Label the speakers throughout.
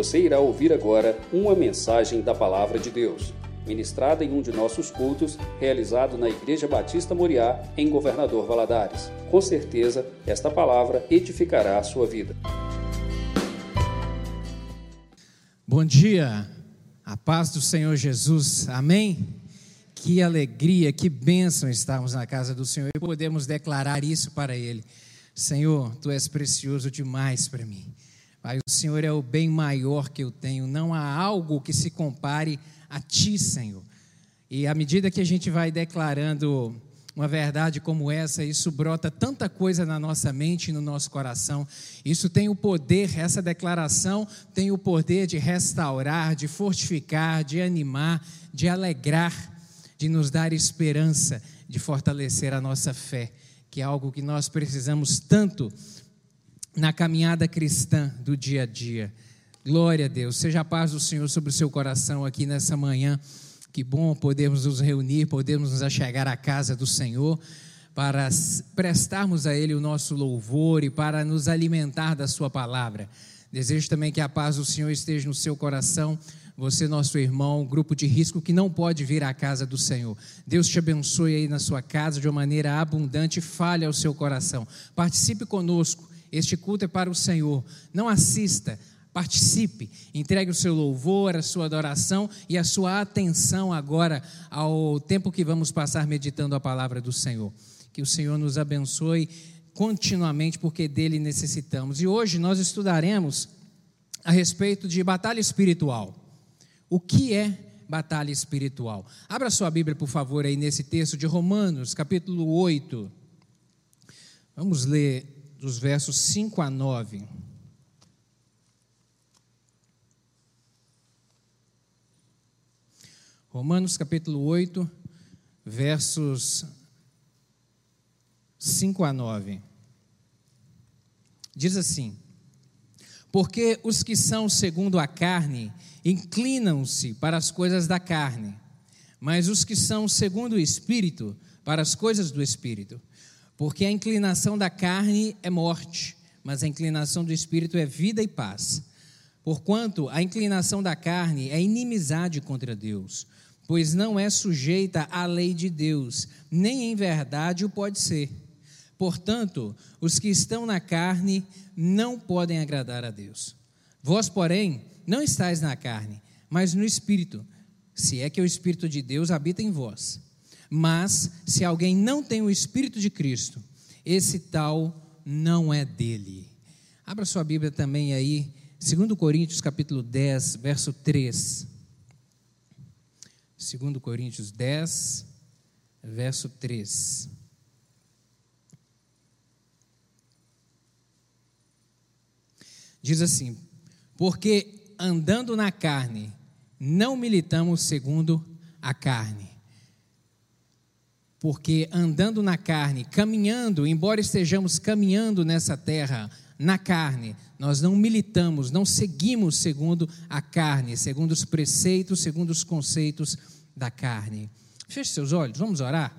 Speaker 1: Você irá ouvir agora uma mensagem da Palavra de Deus, ministrada em um de nossos cultos, realizado na Igreja Batista Moriá, em Governador Valadares. Com certeza, esta palavra edificará a sua vida.
Speaker 2: Bom dia, a paz do Senhor Jesus, amém? Que alegria, que bênção estarmos na casa do Senhor e podemos declarar isso para Ele. Senhor, Tu és precioso demais para mim. Pai, o Senhor é o bem maior que eu tenho, não há algo que se compare a Ti, Senhor. E à medida que a gente vai declarando uma verdade como essa, isso brota tanta coisa na nossa mente e no nosso coração. Isso tem o poder, essa declaração tem o poder de restaurar, de fortificar, de animar, de alegrar, de nos dar esperança, de fortalecer a nossa fé, que é algo que nós precisamos tanto na caminhada cristã do dia a dia. Glória a Deus. Seja a paz do Senhor sobre o seu coração aqui nessa manhã. Que bom podermos nos reunir, podermos nos achegar à casa do Senhor para prestarmos a Ele o nosso louvor e para nos alimentar da Sua palavra. Desejo também que a paz do Senhor esteja no seu coração. Você, nosso irmão, grupo de risco que não pode vir à casa do Senhor. Deus te abençoe aí na sua casa de uma maneira abundante. Fale ao seu coração. Participe conosco este culto é para o Senhor. Não assista, participe, entregue o seu louvor, a sua adoração e a sua atenção agora ao tempo que vamos passar meditando a palavra do Senhor. Que o Senhor nos abençoe continuamente, porque dele necessitamos. E hoje nós estudaremos a respeito de batalha espiritual. O que é batalha espiritual? Abra sua Bíblia, por favor, aí nesse texto de Romanos, capítulo 8. Vamos ler dos versos 5 a 9. Romanos capítulo 8, versos 5 a 9. Diz assim: Porque os que são segundo a carne inclinam-se para as coisas da carne, mas os que são segundo o espírito, para as coisas do espírito. Porque a inclinação da carne é morte, mas a inclinação do espírito é vida e paz. Porquanto a inclinação da carne é inimizade contra Deus, pois não é sujeita à lei de Deus, nem em verdade o pode ser. Portanto, os que estão na carne não podem agradar a Deus. Vós, porém, não estáis na carne, mas no espírito, se é que o espírito de Deus habita em vós. Mas se alguém não tem o Espírito de Cristo, esse tal não é dele. Abra sua Bíblia também aí, 2 Coríntios capítulo 10, verso 3. 2 Coríntios 10, verso 3. Diz assim: Porque andando na carne, não militamos segundo a carne porque andando na carne, caminhando, embora estejamos caminhando nessa terra, na carne, nós não militamos, não seguimos segundo a carne, segundo os preceitos, segundo os conceitos da carne. Feche seus olhos, vamos orar?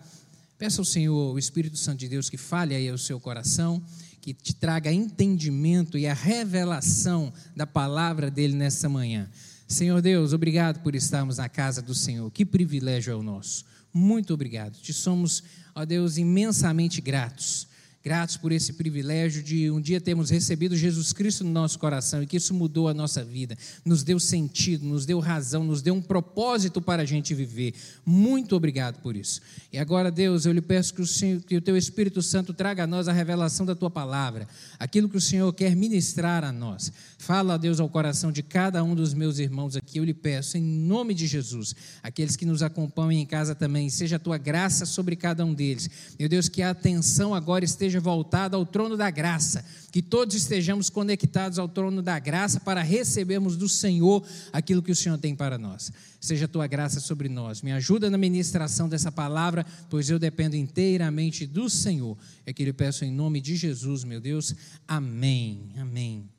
Speaker 2: Peça ao Senhor, o Espírito Santo de Deus, que fale aí ao seu coração, que te traga entendimento e a revelação da palavra dele nessa manhã. Senhor Deus, obrigado por estarmos na casa do Senhor. Que privilégio é o nosso. Muito obrigado. Te somos, ó Deus, imensamente gratos gratos por esse privilégio de um dia termos recebido Jesus Cristo no nosso coração e que isso mudou a nossa vida, nos deu sentido, nos deu razão, nos deu um propósito para a gente viver. Muito obrigado por isso. E agora, Deus, eu lhe peço que o, Senhor, que o Teu Espírito Santo traga a nós a revelação da Tua palavra, aquilo que o Senhor quer ministrar a nós. Fala, Deus, ao coração de cada um dos meus irmãos aqui, eu lhe peço, em nome de Jesus, aqueles que nos acompanham em casa também, seja a Tua graça sobre cada um deles. Meu Deus, que a atenção agora esteja esteja voltada ao trono da graça, que todos estejamos conectados ao trono da graça para recebermos do Senhor aquilo que o Senhor tem para nós. Seja a tua graça sobre nós. Me ajuda na ministração dessa palavra, pois eu dependo inteiramente do Senhor. É que eu peço em nome de Jesus, meu Deus. Amém. Amém.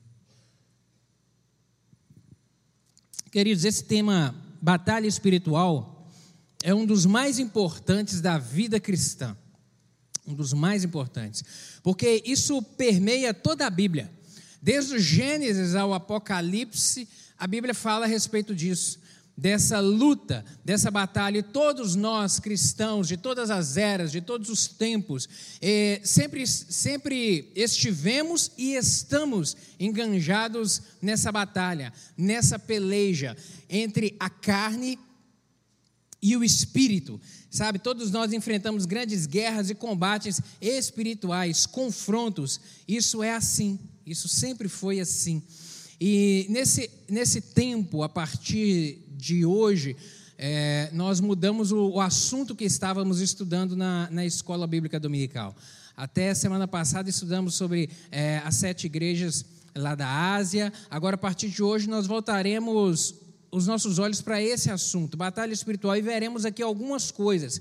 Speaker 2: Queridos, esse tema batalha espiritual é um dos mais importantes da vida cristã um dos mais importantes, porque isso permeia toda a Bíblia. Desde o Gênesis ao Apocalipse, a Bíblia fala a respeito disso dessa luta, dessa batalha, e todos nós cristãos, de todas as eras, de todos os tempos, eh, sempre, sempre estivemos e estamos enganjados nessa batalha, nessa peleja entre a carne e o espírito. Sabe, todos nós enfrentamos grandes guerras e combates espirituais, confrontos. Isso é assim, isso sempre foi assim. E nesse, nesse tempo, a partir de hoje, é, nós mudamos o, o, assunto que estávamos estudando na, na escola bíblica dominical. Até semana passada estudamos sobre é, as sete igrejas lá da Ásia. Agora, a partir de hoje, nós voltaremos os nossos olhos para esse assunto, batalha espiritual, e veremos aqui algumas coisas.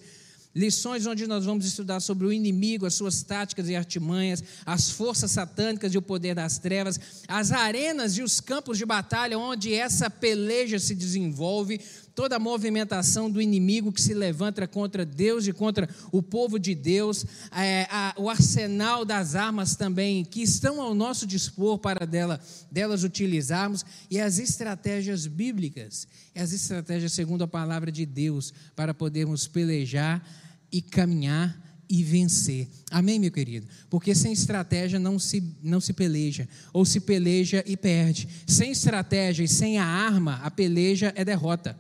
Speaker 2: Lições onde nós vamos estudar sobre o inimigo, as suas táticas e artimanhas, as forças satânicas e o poder das trevas, as arenas e os campos de batalha onde essa peleja se desenvolve, toda a movimentação do inimigo que se levanta contra Deus e contra o povo de Deus, é, a, o arsenal das armas também que estão ao nosso dispor para dela, delas utilizarmos, e as estratégias bíblicas, as estratégias segundo a palavra de Deus, para podermos pelejar e caminhar e vencer. Amém, meu querido? Porque sem estratégia não se, não se peleja, ou se peleja e perde. Sem estratégia e sem a arma, a peleja é derrota.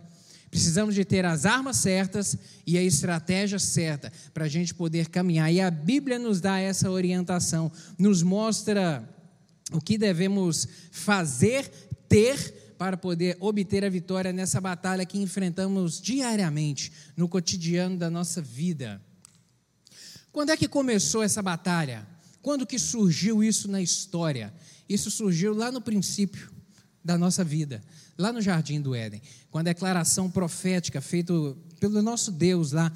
Speaker 2: Precisamos de ter as armas certas e a estratégia certa para a gente poder caminhar. E a Bíblia nos dá essa orientação, nos mostra o que devemos fazer, ter para poder obter a vitória nessa batalha que enfrentamos diariamente no cotidiano da nossa vida. Quando é que começou essa batalha? Quando que surgiu isso na história? Isso surgiu lá no princípio da nossa vida, lá no jardim do Éden, com a declaração profética feita pelo nosso Deus lá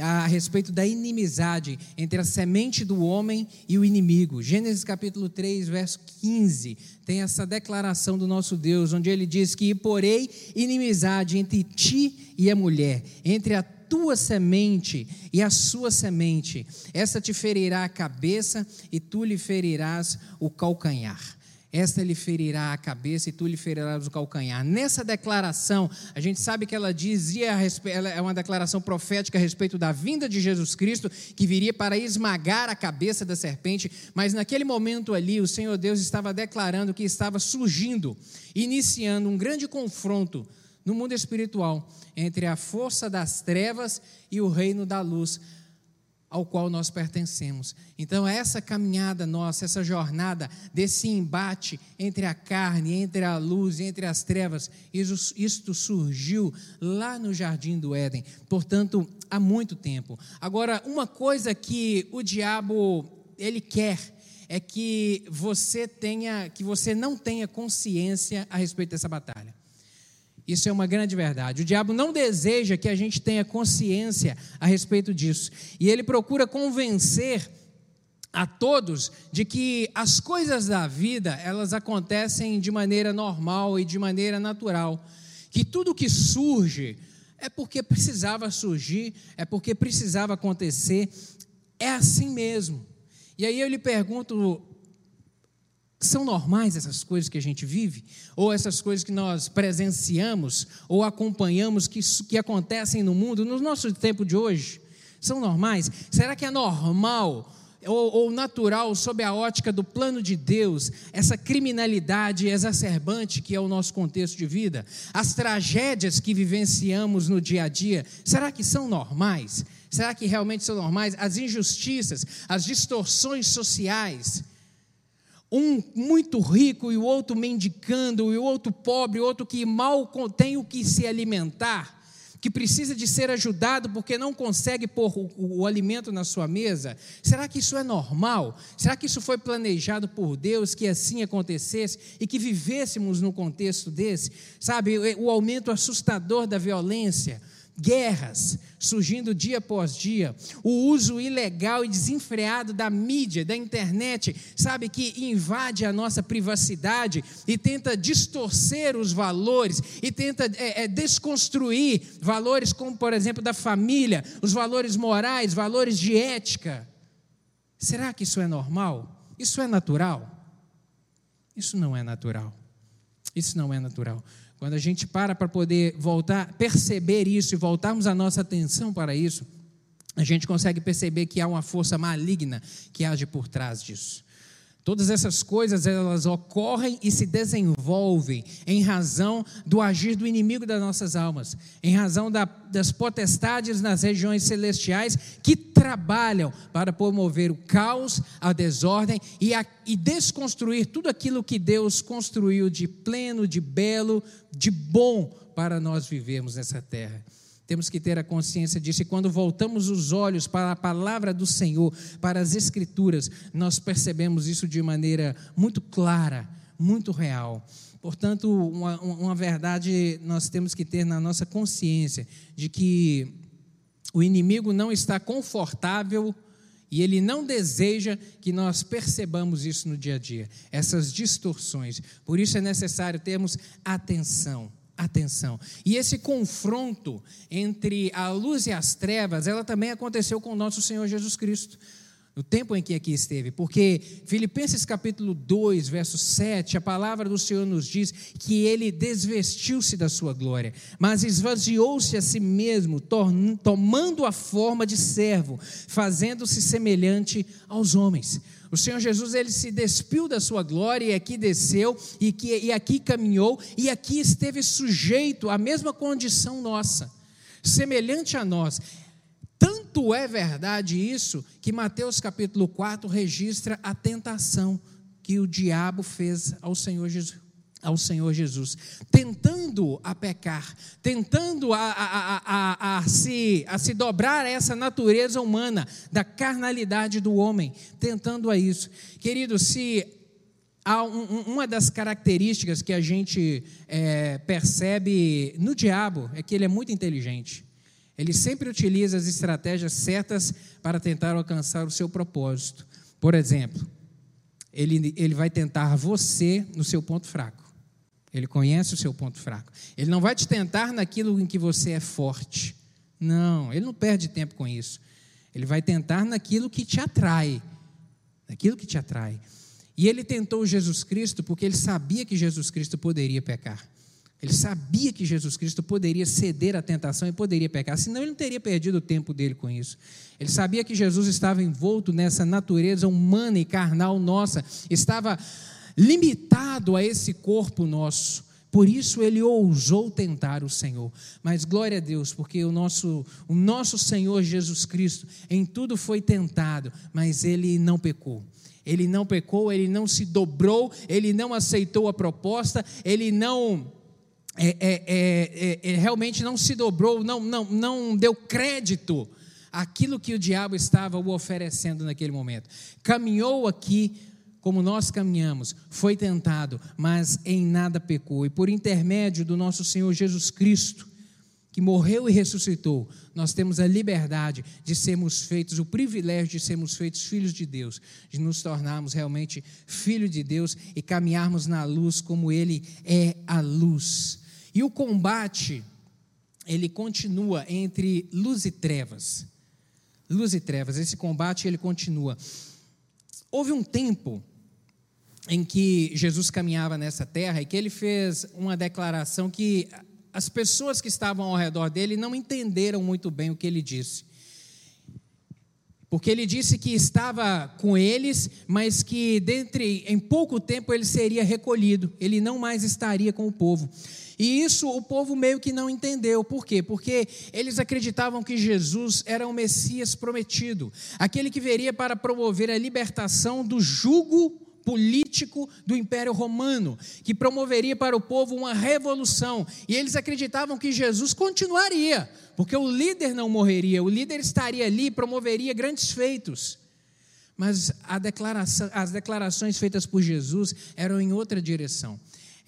Speaker 2: a respeito da inimizade entre a semente do homem e o inimigo. Gênesis capítulo 3, verso 15, tem essa declaração do nosso Deus, onde ele diz que porei inimizade entre ti e a mulher, entre a tua semente e a sua semente. Essa te ferirá a cabeça e tu lhe ferirás o calcanhar esta lhe ferirá a cabeça e tu lhe ferirás o calcanhar. Nessa declaração, a gente sabe que ela dizia, ela é uma declaração profética a respeito da vinda de Jesus Cristo, que viria para esmagar a cabeça da serpente, mas naquele momento ali, o Senhor Deus estava declarando que estava surgindo, iniciando um grande confronto no mundo espiritual entre a força das trevas e o reino da luz ao qual nós pertencemos. Então, essa caminhada nossa, essa jornada desse embate entre a carne, entre a luz, entre as trevas, isso, isto surgiu lá no jardim do Éden, portanto, há muito tempo. Agora, uma coisa que o diabo ele quer é que você tenha, que você não tenha consciência a respeito dessa batalha. Isso é uma grande verdade. O diabo não deseja que a gente tenha consciência a respeito disso. E ele procura convencer a todos de que as coisas da vida, elas acontecem de maneira normal e de maneira natural. Que tudo que surge é porque precisava surgir, é porque precisava acontecer, é assim mesmo. E aí eu lhe pergunto, são normais essas coisas que a gente vive? Ou essas coisas que nós presenciamos ou acompanhamos que, que acontecem no mundo, no nosso tempo de hoje? São normais? Será que é normal ou, ou natural, sob a ótica do plano de Deus, essa criminalidade exacerbante que é o nosso contexto de vida? As tragédias que vivenciamos no dia a dia, será que são normais? Será que realmente são normais? As injustiças, as distorções sociais um muito rico e o outro mendicando, e o outro pobre, o outro que mal tem o que se alimentar, que precisa de ser ajudado porque não consegue pôr o, o, alimento na sua mesa? Será que isso é normal? Será que isso foi planejado por Deus que assim acontecesse e que vivêssemos no contexto desse? Sabe, o aumento assustador da violência, guerras surgindo dia após dia, o uso ilegal e desenfreado da mídia, da internet, sabe, que invade a nossa privacidade e tenta distorcer os valores e tenta é, é, desconstruir valores como, por exemplo, da família, os valores morais, valores de ética. Será que isso é normal? Isso é natural? Isso não é natural. Isso não é natural. Quando a gente para para poder voltar, perceber isso e voltarmos a nossa atenção para isso, a gente consegue perceber que há uma força maligna que age por trás disso. Todas essas coisas elas ocorrem e se desenvolvem em razão do agir do inimigo das nossas almas, em razão da, das potestades nas regiões celestiais que trabalham para promover o caos, a desordem e, a, e desconstruir tudo aquilo que Deus construiu de pleno, de belo, de bom para nós vivermos nessa terra. Temos que ter a consciência disso, e quando voltamos os olhos para a palavra do Senhor, para as Escrituras, nós percebemos isso de maneira muito clara, muito real. Portanto, uma, uma verdade nós temos que ter na nossa consciência de que o inimigo não está confortável e ele não deseja que nós percebamos isso no dia a dia, essas distorções. Por isso é necessário termos atenção atenção. E esse confronto entre a luz e as trevas, ela também aconteceu com o nosso Senhor Jesus Cristo. No tempo em que aqui esteve, porque Filipenses capítulo 2, verso 7, a palavra do Senhor nos diz que ele desvestiu-se da sua glória, mas esvaziou-se a si mesmo, tomando a forma de servo, fazendo-se semelhante aos homens. O Senhor Jesus ele se despiu da sua glória e aqui desceu e, que, e aqui caminhou e aqui esteve sujeito à mesma condição nossa, semelhante a nós. Tanto é verdade isso que Mateus capítulo 4 registra a tentação que o diabo fez ao Senhor Jesus ao Senhor Jesus, tentando a pecar, tentando a, a, a, a, se, a se dobrar a essa natureza humana, da carnalidade do homem, tentando a isso. Querido, se há um, uma das características que a gente é, percebe no diabo é que ele é muito inteligente. Ele sempre utiliza as estratégias certas para tentar alcançar o seu propósito. Por exemplo, ele, ele vai tentar você no seu ponto fraco. Ele conhece o seu ponto fraco. Ele não vai te tentar naquilo em que você é forte. Não, ele não perde tempo com isso. Ele vai tentar naquilo que te atrai. Naquilo que te atrai. E ele tentou Jesus Cristo porque ele sabia que Jesus Cristo poderia pecar. Ele sabia que Jesus Cristo poderia ceder à tentação e poderia pecar, senão ele não teria perdido o tempo dele com isso. Ele sabia que Jesus estava envolto nessa natureza humana e carnal nossa, estava limitado a esse corpo nosso. Por isso ele ousou tentar o Senhor. Mas glória a Deus, porque o nosso, o nosso Senhor Jesus Cristo em tudo foi tentado, mas ele não pecou. Ele não pecou, ele não se dobrou, ele não aceitou a proposta, ele não é, é, é, é realmente não se dobrou, não, não, não deu crédito àquilo que o diabo estava o oferecendo naquele momento. Caminhou aqui como nós caminhamos, foi tentado, mas em nada pecou. E por intermédio do nosso Senhor Jesus Cristo, que morreu e ressuscitou, nós temos a liberdade de sermos feitos, o privilégio de sermos feitos filhos de Deus, de nos tornarmos realmente filhos de Deus e caminharmos na luz como Ele é a luz. E o combate, ele continua entre luz e trevas. Luz e trevas, esse combate ele continua. Houve um tempo em que Jesus caminhava nessa terra e que ele fez uma declaração que as pessoas que estavam ao redor dele não entenderam muito bem o que ele disse. Porque ele disse que estava com eles, mas que dentre, em pouco tempo ele seria recolhido, ele não mais estaria com o povo. E isso o povo meio que não entendeu. Por quê? Porque eles acreditavam que Jesus era o Messias prometido, aquele que veria para promover a libertação do jugo político do Império Romano, que promoveria para o povo uma revolução. E eles acreditavam que Jesus continuaria, porque o líder não morreria, o líder estaria ali e promoveria grandes feitos. Mas declaração, as declarações feitas por Jesus eram em outra direção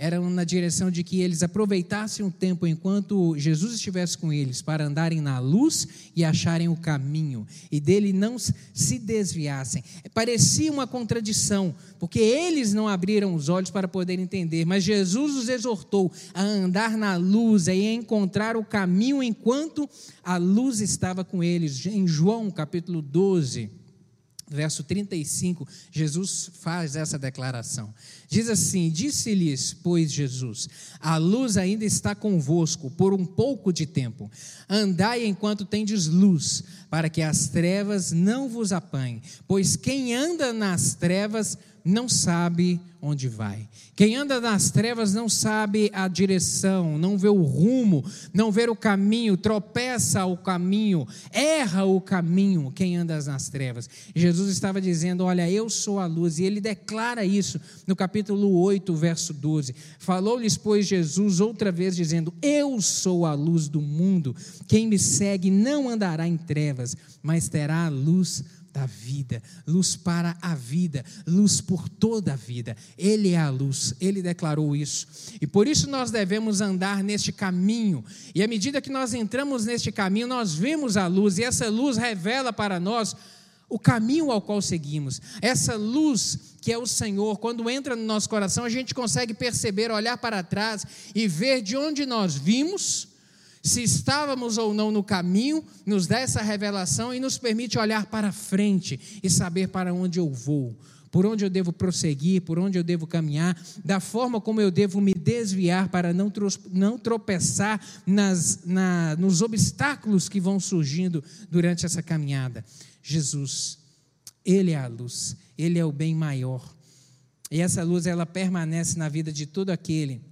Speaker 2: eram na direção de que eles aproveitassem o tempo enquanto Jesus estivesse com eles para andarem na luz e acharem o caminho e dele não se desviassem. Parecia uma contradição, porque eles não abriram os olhos para poder entender, mas Jesus os exortou a andar na luz e a encontrar o caminho enquanto a luz estava com eles. Em João capítulo 12, verso 35, Jesus faz essa declaração. Diz assim: Disse-lhes, pois, Jesus: A luz ainda está convosco por um pouco de tempo. Andai enquanto tendes luz, para que as trevas não vos apanhem. Pois quem anda nas trevas não sabe onde vai. Quem anda nas trevas não sabe a direção, não vê o rumo, não vê o caminho, tropeça o caminho, erra o caminho. Quem anda nas trevas. Jesus estava dizendo: Olha, eu sou a luz, e ele declara isso no capítulo 8, verso 12. Falou-lhes, pois, Jesus outra vez, dizendo: Eu sou a luz do mundo. Quem me segue não andará em trevas, mas terá a luz da vida, luz para a vida, luz por toda a vida. Ele é a luz, ele declarou isso. E por isso nós devemos andar neste caminho. E à medida que nós entramos neste caminho, nós vemos a luz, e essa luz revela para nós o caminho ao qual seguimos. Essa luz que é o Senhor, quando entra no nosso coração, a gente consegue perceber, olhar para trás e ver de onde nós vimos se estávamos ou não no caminho, nos dá essa revelação e nos permite olhar para frente e saber para onde eu vou, por onde eu devo prosseguir, por onde eu devo caminhar, da forma como eu devo me desviar para não, não tropeçar nas, na, nos obstáculos que vão surgindo durante essa caminhada. Jesus, Ele é a luz, Ele é o bem maior. E essa luz, ela permanece na vida de todo aquele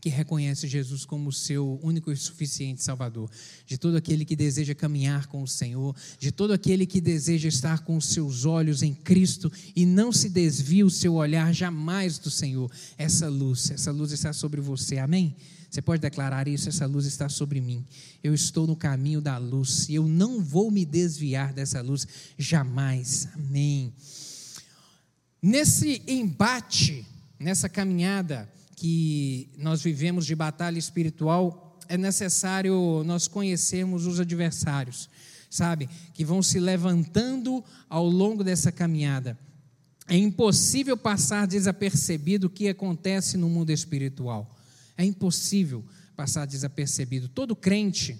Speaker 2: que reconhece Jesus como seu único e suficiente Salvador, de todo aquele que deseja caminhar com o Senhor, de todo aquele que deseja estar com seus olhos em Cristo e não se desvia o seu olhar jamais do Senhor. Essa luz, essa luz está sobre você, amém? Você pode declarar isso, essa luz está sobre mim. Eu estou no caminho da luz e eu não vou me desviar dessa luz jamais, amém? Nesse embate, nessa caminhada, que nós vivemos de batalha espiritual, é necessário nós conhecermos os adversários, sabe? Que vão se levantando ao longo dessa caminhada. É impossível passar desapercebido o que acontece no mundo espiritual. É impossível passar desapercebido. Todo crente.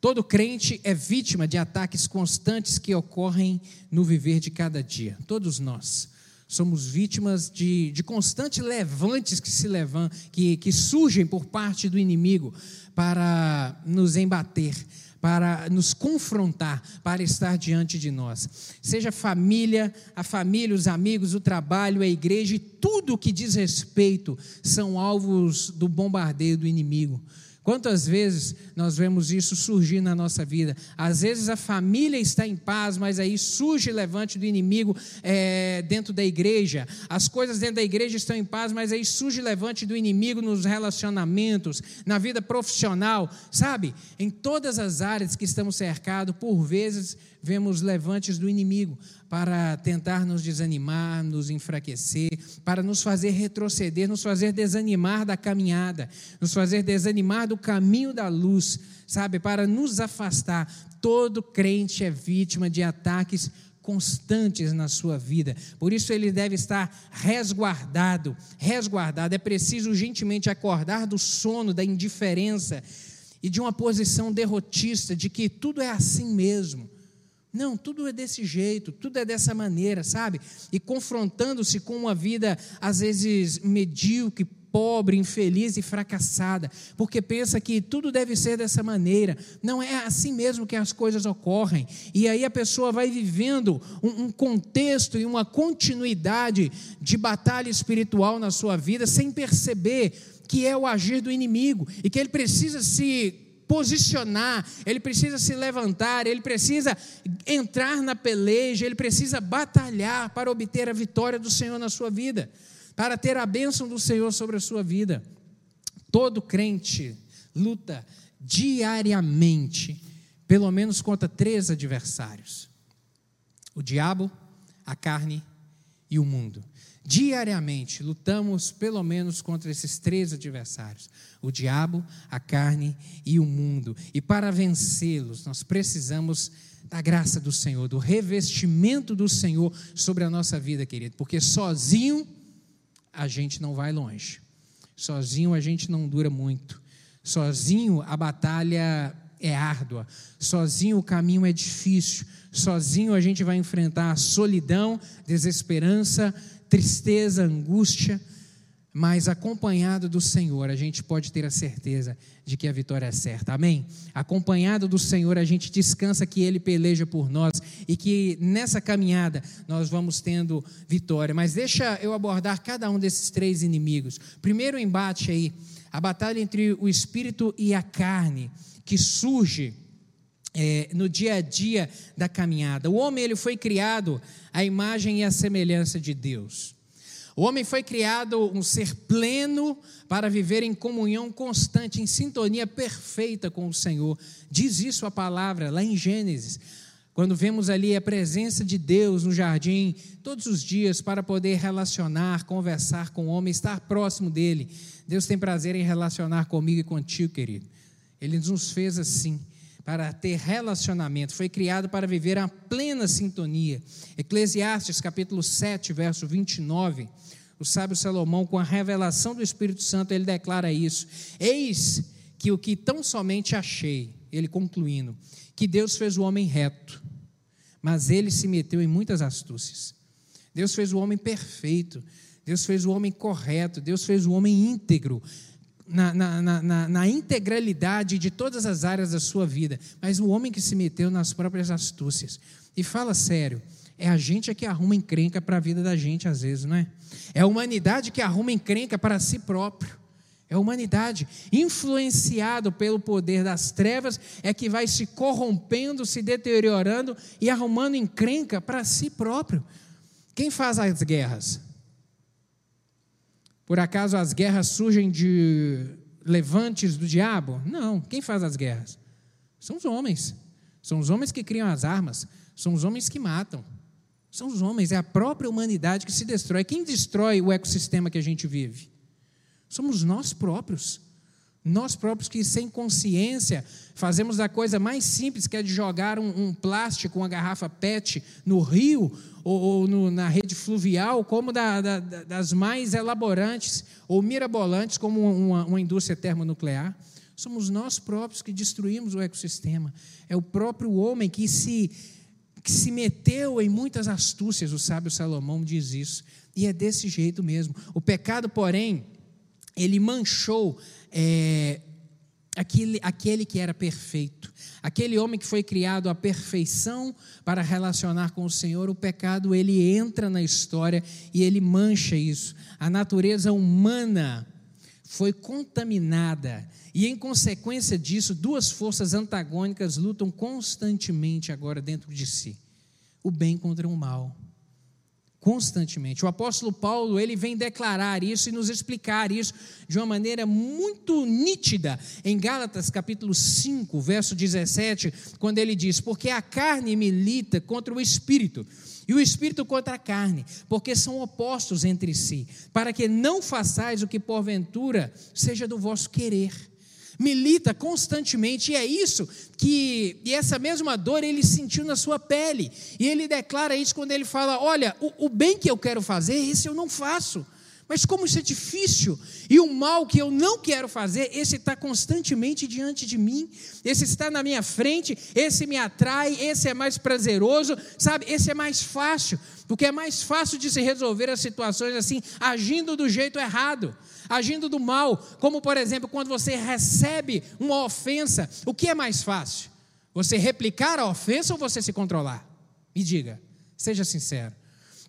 Speaker 2: Todo crente é vítima de ataques constantes que ocorrem no viver de cada dia. Todos nós somos vítimas de, de constantes levantes que se levam, que, que surgem por parte do inimigo para nos embater, para nos confrontar, para estar diante de nós. Seja a família, a família, os amigos, o trabalho, a igreja, e tudo o que diz respeito são alvos do bombardeio do inimigo. Quantas vezes nós vemos isso surgir na nossa vida? Às vezes a família está em paz, mas aí surge levante do inimigo é, dentro da igreja. As coisas dentro da igreja estão em paz, mas aí surge levante do inimigo nos relacionamentos, na vida profissional, sabe? Em todas as áreas que estamos cercados, por vezes vemos levantes do inimigo para tentar nos desanimar, nos enfraquecer, para nos fazer retroceder, nos fazer desanimar da caminhada, nos fazer desanimar do caminho da luz, sabe? Para nos afastar. Todo crente é vítima de ataques constantes na sua vida. Por isso ele deve estar resguardado, resguardado. É preciso urgentemente acordar do sono, da indiferença e de uma posição derrotista de que tudo é assim mesmo. Não, tudo é desse jeito, tudo é dessa maneira, sabe? E confrontando-se com uma vida, às vezes, medíocre, pobre, infeliz e fracassada, porque pensa que tudo deve ser dessa maneira. Não é assim mesmo que as coisas ocorrem. E aí a pessoa vai vivendo um, um contexto e uma continuidade de batalha espiritual na sua vida, sem perceber que é o agir do inimigo e que ele precisa se posicionar, ele precisa se levantar, ele precisa entrar na peleja, ele precisa batalhar para obter a vitória do Senhor na sua vida, para ter a bênção do Senhor sobre a sua vida. Todo crente luta diariamente, pelo menos contra três adversários: o diabo, a carne e o mundo. Diariamente lutamos pelo menos contra esses três adversários: o diabo, a carne e o mundo. E para vencê-los, nós precisamos da graça do Senhor, do revestimento do Senhor sobre a nossa vida, querido, porque sozinho a gente não vai longe, sozinho a gente não dura muito, sozinho a batalha é árdua, sozinho o caminho é difícil, sozinho a gente vai enfrentar solidão, desesperança, tristeza, angústia, mas acompanhado do Senhor, a gente pode ter a certeza de que a vitória é certa. Amém? Acompanhado do Senhor, a gente descansa que Ele peleja por nós e que nessa caminhada nós vamos tendo vitória. Mas deixa eu abordar cada um desses três inimigos. Primeiro embate aí, a batalha entre o espírito e a carne, que surge é, no dia a dia da caminhada. O homem ele foi criado à imagem e à semelhança de Deus. O homem foi criado um ser pleno para viver em comunhão constante, em sintonia perfeita com o Senhor. Diz isso a palavra lá em Gênesis. Quando vemos ali a presença de Deus no jardim, todos os dias, para poder relacionar, conversar com o homem, estar próximo dele. Deus tem prazer em relacionar comigo e contigo, querido. Ele nos fez assim para ter relacionamento, foi criado para viver a plena sintonia. Eclesiastes capítulo 7, verso 29, o sábio Salomão, com a revelação do Espírito Santo, ele declara isso: Eis que o que tão somente achei, ele concluindo, que Deus fez o homem reto, mas ele se meteu em muitas astúcias. Deus fez o homem perfeito, Deus fez o homem correto, Deus fez o homem íntegro, na, na, na, na, integralidade de todas as áreas da sua vida, mas o homem que se meteu nas próprias astúcias. E fala sério, é a gente que arruma encrenca para a vida da gente, às vezes, não é? É a humanidade que arruma encrenca para si próprio. É a humanidade, influenciado pelo poder das trevas, é que vai se corrompendo, se deteriorando e arrumando encrenca para si próprio. Quem faz as guerras? Por acaso as guerras surgem de levantes do diabo? Não. Quem faz as guerras? São os homens. São os homens que criam as armas. São os homens que matam. São os homens, é a própria humanidade que se destrói. Quem destrói o ecossistema que a gente vive? Somos nós próprios. Nós próprios que, sem consciência, fazemos a coisa mais simples, que é de jogar um, um plástico, uma garrafa PET no rio ou, ou no, na rede fluvial, como da, da, das mais elaborantes ou mirabolantes, como uma, uma indústria termonuclear. Somos nós próprios que destruímos o ecossistema. É o próprio homem que se, que se meteu em muitas astúcias, o sábio Salomão diz isso. E é desse jeito mesmo. O pecado, porém, ele manchou é, aquele, aquele que era perfeito, aquele homem que foi criado à perfeição para relacionar com o Senhor, o pecado ele entra na história e ele mancha isso. A natureza humana foi contaminada e, em consequência disso, duas forças antagônicas lutam constantemente agora dentro de si: o bem contra o mal constantemente. O apóstolo Paulo, ele vem declarar isso e nos explicar isso de uma maneira muito nítida em Gálatas capítulo 5, verso 17, quando ele diz: "Porque a carne milita contra o espírito, e o espírito contra a carne, porque são opostos entre si, para que não façais o que porventura seja do vosso querer." Milita constantemente, e é isso que, e essa mesma dor ele sentiu na sua pele, e ele declara isso quando ele fala: Olha, o, o bem que eu quero fazer, esse eu não faço. Mas como isso é difícil, e o mal que eu não quero fazer, esse está constantemente diante de mim, esse está na minha frente, esse me atrai, esse é mais prazeroso, sabe? Esse é mais fácil, porque é mais fácil de se resolver as situações assim, agindo do jeito errado, agindo do mal, como por exemplo, quando você recebe uma ofensa, o que é mais fácil? Você replicar a ofensa ou você se controlar? Me diga, seja sincero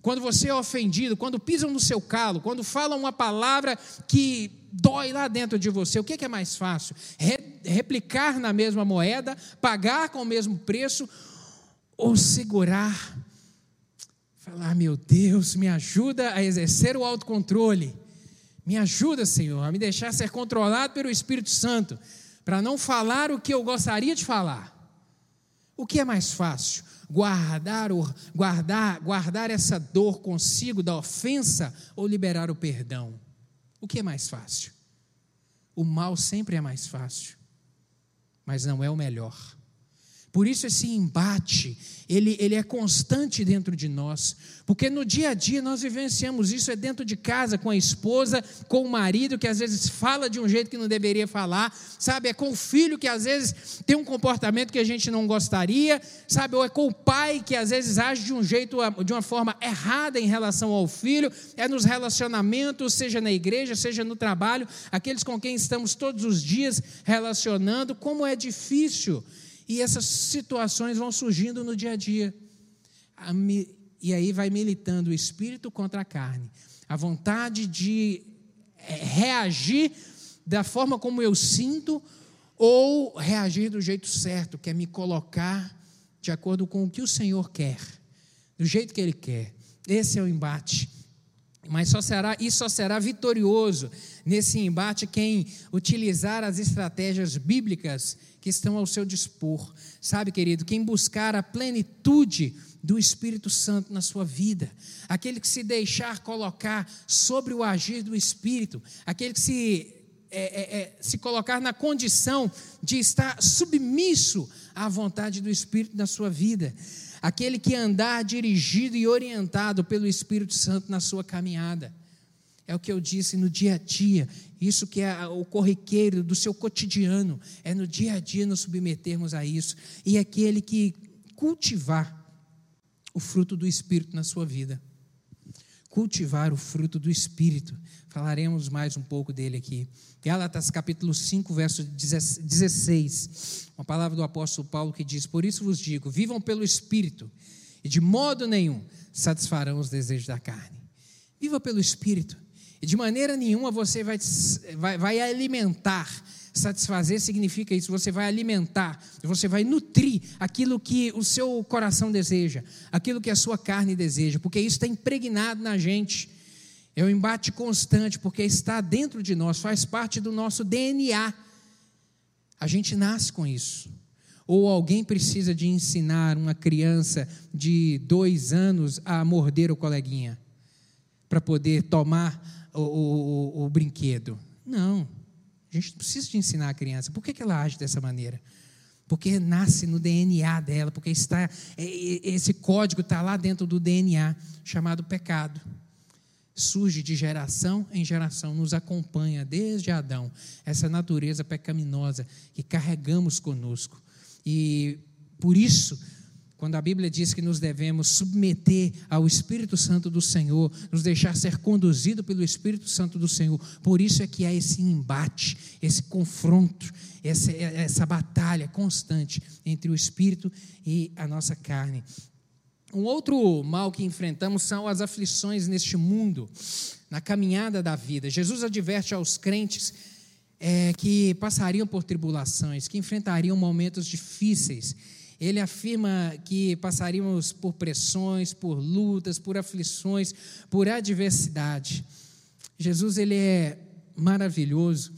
Speaker 2: quando você é ofendido, quando pisam no seu calo, quando falam uma palavra que dói lá dentro de você, o que é mais fácil? Re replicar na mesma moeda, pagar com o mesmo preço ou segurar? Falar, meu Deus, me ajuda a exercer o autocontrole. Me ajuda, Senhor, a me deixar ser controlado pelo Espírito Santo, para não falar o que eu gostaria de falar. O que é mais fácil? guardar, guardar, guardar essa dor consigo da ofensa ou liberar o perdão? O que é mais fácil? O mal sempre é mais fácil, mas não é o melhor. Por isso esse embate, ele, ele é constante dentro de nós, porque no dia a dia nós vivenciamos isso, é dentro de casa, com a esposa, com o marido, que às vezes fala de um jeito que não deveria falar, sabe? É com o filho que às vezes tem um comportamento que a gente não gostaria, sabe? Ou é com o pai que às vezes age de um jeito, de uma forma errada em relação ao filho, é nos relacionamentos, seja na igreja, seja no trabalho, aqueles com quem estamos todos os dias relacionando, como é difícil e essas situações vão surgindo no dia a dia. E aí vai militando o espírito contra a carne. A vontade de é, reagir da forma como eu sinto ou reagir do jeito certo, que é me colocar de acordo com o que o Senhor quer, do jeito que Ele quer. Esse é o embate. Mas só será, e só será vitorioso nesse embate quem utilizar as estratégias bíblicas que estão ao seu dispor. Sabe, querido, quem buscar a plenitude do Espírito Santo na sua vida, aquele que se deixar colocar sobre o agir do Espírito, aquele que se, é, é, é, se colocar na condição de estar submisso à vontade do Espírito na sua vida, aquele que andar dirigido e orientado pelo Espírito Santo na sua caminhada. É o que eu disse no dia a dia, isso que é o corriqueiro do seu cotidiano, é no dia a dia nos submetermos a isso. E é aquele que cultivar o fruto do Espírito na sua vida. Cultivar o fruto do Espírito. Falaremos mais um pouco dele aqui. Gálatas capítulo 5, verso 16. Uma palavra do apóstolo Paulo que diz: Por isso vos digo, vivam pelo Espírito, e de modo nenhum satisfarão os desejos da carne. Viva pelo Espírito. E de maneira nenhuma você vai, vai, vai alimentar. Satisfazer significa isso, você vai alimentar, você vai nutrir aquilo que o seu coração deseja, aquilo que a sua carne deseja, porque isso está impregnado na gente. É um embate constante, porque está dentro de nós, faz parte do nosso DNA. A gente nasce com isso. Ou alguém precisa de ensinar uma criança de dois anos a morder o coleguinha, para poder tomar o, o, o, brinquedo. Não. A gente não precisa de ensinar a criança. Por que, que ela age dessa maneira? Porque nasce no DNA dela, porque está é, é, esse código está lá dentro do DNA, chamado pecado. Surge de geração em geração, nos acompanha desde Adão, essa natureza pecaminosa que carregamos conosco. E por isso, quando a Bíblia diz que nos devemos submeter ao Espírito Santo do Senhor, nos deixar ser conduzido pelo Espírito Santo do Senhor, por isso é que há esse embate, esse confronto, essa, essa batalha constante entre o Espírito e a nossa carne. Um outro mal que enfrentamos são as aflições neste mundo, na caminhada da vida. Jesus adverte aos crentes é, que passariam por tribulações, que enfrentariam momentos difíceis ele afirma que passaríamos por pressões, por lutas, por aflições, por adversidade. Jesus ele é maravilhoso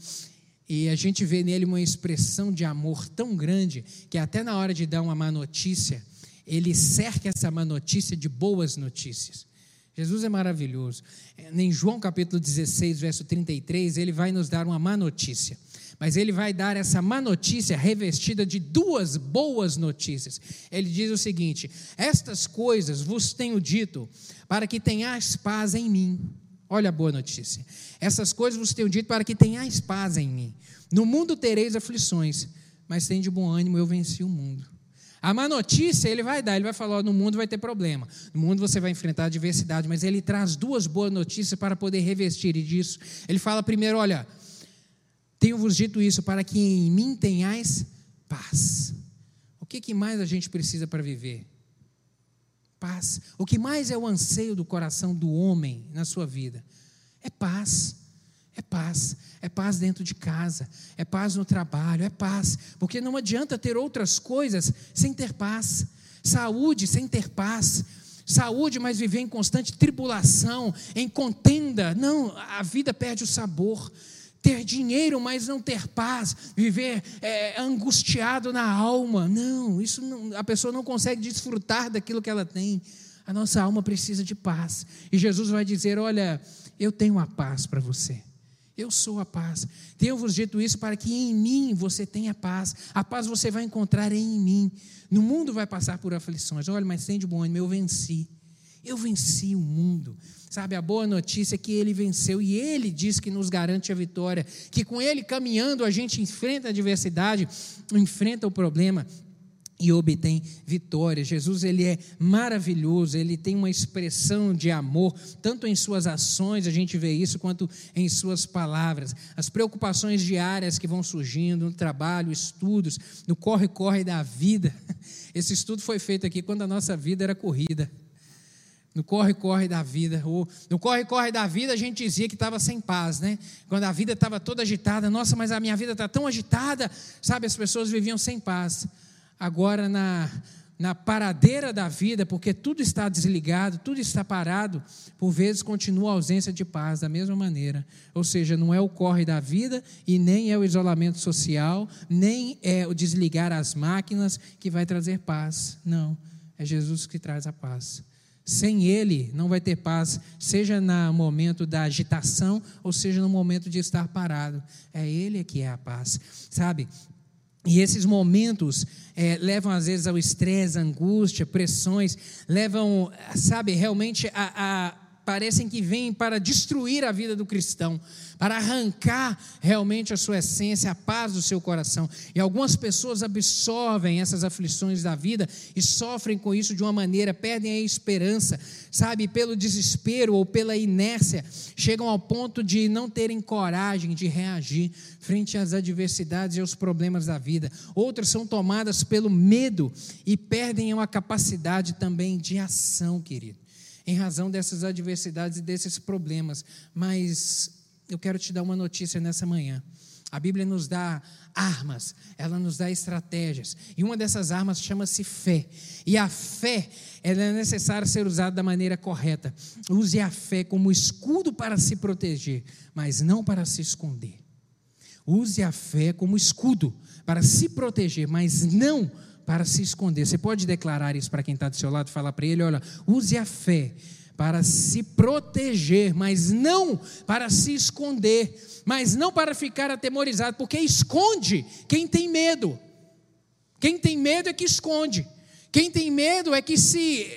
Speaker 2: e a gente vê nele uma expressão de amor tão grande que até na hora de dar uma má notícia, ele cerca essa má notícia de boas notícias. Jesus é maravilhoso. Em João capítulo 16, verso 33, ele vai nos dar uma má notícia. Mas ele vai dar essa má notícia revestida de duas boas notícias. Ele diz o seguinte: Estas coisas vos tenho dito, para que tenhais paz em mim. Olha a boa notícia. Essas coisas vos tenho dito para que tenhais paz em mim. No mundo tereis aflições, mas tem de bom ânimo, eu venci o mundo. A má notícia ele vai dar, ele vai falar: no mundo vai ter problema, no mundo você vai enfrentar adversidade, mas ele traz duas boas notícias para poder revestir disso. Ele fala primeiro: olha, tenho-vos dito isso para que em mim tenhais paz. O que, que mais a gente precisa para viver? Paz. O que mais é o anseio do coração do homem na sua vida? É paz. É paz. É paz dentro de casa. É paz no trabalho. É paz. Porque não adianta ter outras coisas sem ter paz. Saúde sem ter paz saúde, mas viver em constante tribulação, em contenda. Não, a vida perde o sabor ter dinheiro, mas não ter paz, viver é, angustiado na alma. Não, isso não, a pessoa não consegue desfrutar daquilo que ela tem. A nossa alma precisa de paz. E Jesus vai dizer: Olha, eu tenho a paz para você. Eu sou a paz. Tenho-vos dito isso para que em mim você tenha paz. A paz você vai encontrar em mim. No mundo vai passar por aflições. Olha, mas tem de bom eu venci. Eu venci o mundo. Sabe, a boa notícia é que ele venceu e ele diz que nos garante a vitória. Que com ele caminhando a gente enfrenta a adversidade, enfrenta o problema, e obtém vitória. Jesus ele é maravilhoso, ele tem uma expressão de amor, tanto em suas ações, a gente vê isso, quanto em suas palavras. As preocupações diárias que vão surgindo no trabalho, estudos, no corre-corre da vida. Esse estudo foi feito aqui quando a nossa vida era corrida. No corre-corre da vida. Ou, no corre-corre da vida a gente dizia que estava sem paz, né? Quando a vida estava toda agitada. Nossa, mas a minha vida está tão agitada. Sabe, as pessoas viviam sem paz agora na, na paradeira da vida, porque tudo está desligado, tudo está parado, por vezes continua a ausência de paz da mesma maneira. Ou seja, não é o corre da vida e nem é o isolamento social, nem é o desligar as máquinas que vai trazer paz. Não, é Jesus que traz a paz. Sem Ele não vai ter paz, seja no momento da agitação ou seja no momento de estar parado. É Ele que é a paz, sabe? E esses momentos é, levam às vezes ao estresse, angústia, pressões, levam, sabe, realmente a, a parecem que vêm para destruir a vida do cristão, para arrancar realmente a sua essência, a paz do seu coração. E algumas pessoas absorvem essas aflições da vida e sofrem com isso de uma maneira, perdem a esperança, sabe, pelo desespero ou pela inércia, chegam ao ponto de não terem coragem de reagir frente às adversidades e aos problemas da vida. Outras são tomadas pelo medo e perdem a capacidade também de ação, querido em razão dessas adversidades e desses problemas. Mas eu quero te dar uma notícia nessa manhã. A Bíblia nos dá armas, ela nos dá estratégias. E uma dessas armas chama-se fé. E a fé, ela é necessária ser usada da maneira correta. Use a fé como escudo para se proteger, mas não para se esconder. Use a fé como escudo para se proteger, mas não para se esconder. Você pode declarar isso para quem está do seu lado, falar para ele: olha, use a fé para se proteger, mas não para se esconder, mas não para ficar atemorizado, porque esconde quem tem medo. Quem tem medo é que esconde. Quem tem medo é que se.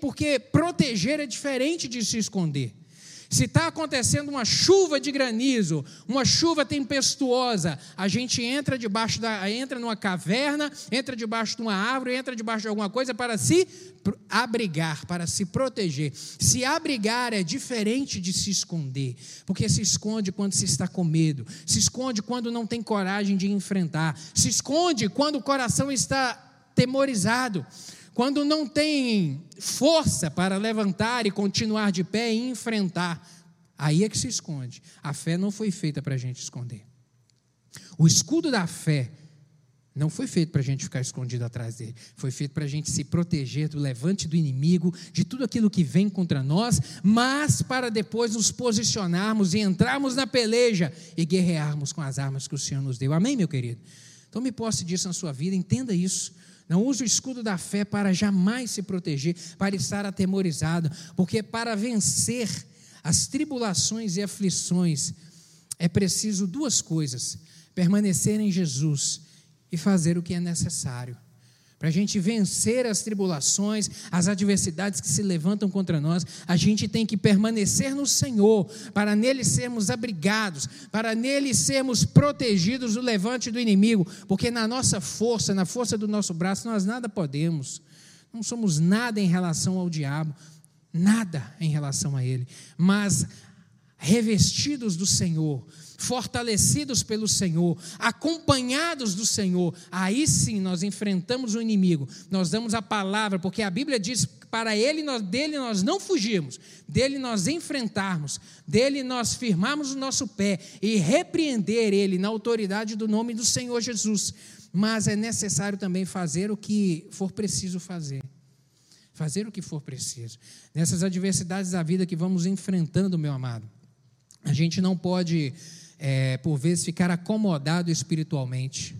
Speaker 2: Porque proteger é diferente de se esconder. Se está acontecendo uma chuva de granizo, uma chuva tempestuosa, a gente entra debaixo da, entra numa caverna, entra debaixo de uma árvore, entra debaixo de alguma coisa para se abrigar, para se proteger. Se abrigar é diferente de se esconder, porque se esconde quando se está com medo, se esconde quando não tem coragem de enfrentar, se esconde quando o coração está temorizado. Quando não tem força para levantar e continuar de pé e enfrentar, aí é que se esconde. A fé não foi feita para a gente esconder. O escudo da fé não foi feito para a gente ficar escondido atrás dele. Foi feito para a gente se proteger do levante do inimigo, de tudo aquilo que vem contra nós, mas para depois nos posicionarmos e entrarmos na peleja e guerrearmos com as armas que o Senhor nos deu. Amém, meu querido? Tome posse disso na sua vida, entenda isso. Não use o escudo da fé para jamais se proteger, para estar atemorizado, porque para vencer as tribulações e aflições é preciso duas coisas: permanecer em Jesus e fazer o que é necessário para a gente vencer as tribulações, as adversidades que se levantam contra nós, a gente tem que permanecer no Senhor, para nele sermos abrigados, para nele sermos protegidos do levante do inimigo, porque na nossa força, na força do nosso braço, nós nada podemos, não somos nada em relação ao diabo, nada em relação a ele, mas revestidos do Senhor, fortalecidos pelo Senhor, acompanhados do Senhor, aí sim nós enfrentamos o inimigo, nós damos a palavra, porque a Bíblia diz para ele, nós, dele nós não fugirmos, dele nós enfrentarmos, dele nós firmarmos o nosso pé e repreender ele na autoridade do nome do Senhor Jesus. Mas é necessário também fazer o que for preciso fazer. Fazer o que for preciso. Nessas adversidades da vida que vamos enfrentando, meu amado, a gente não pode é, por vezes, ficar acomodado espiritualmente.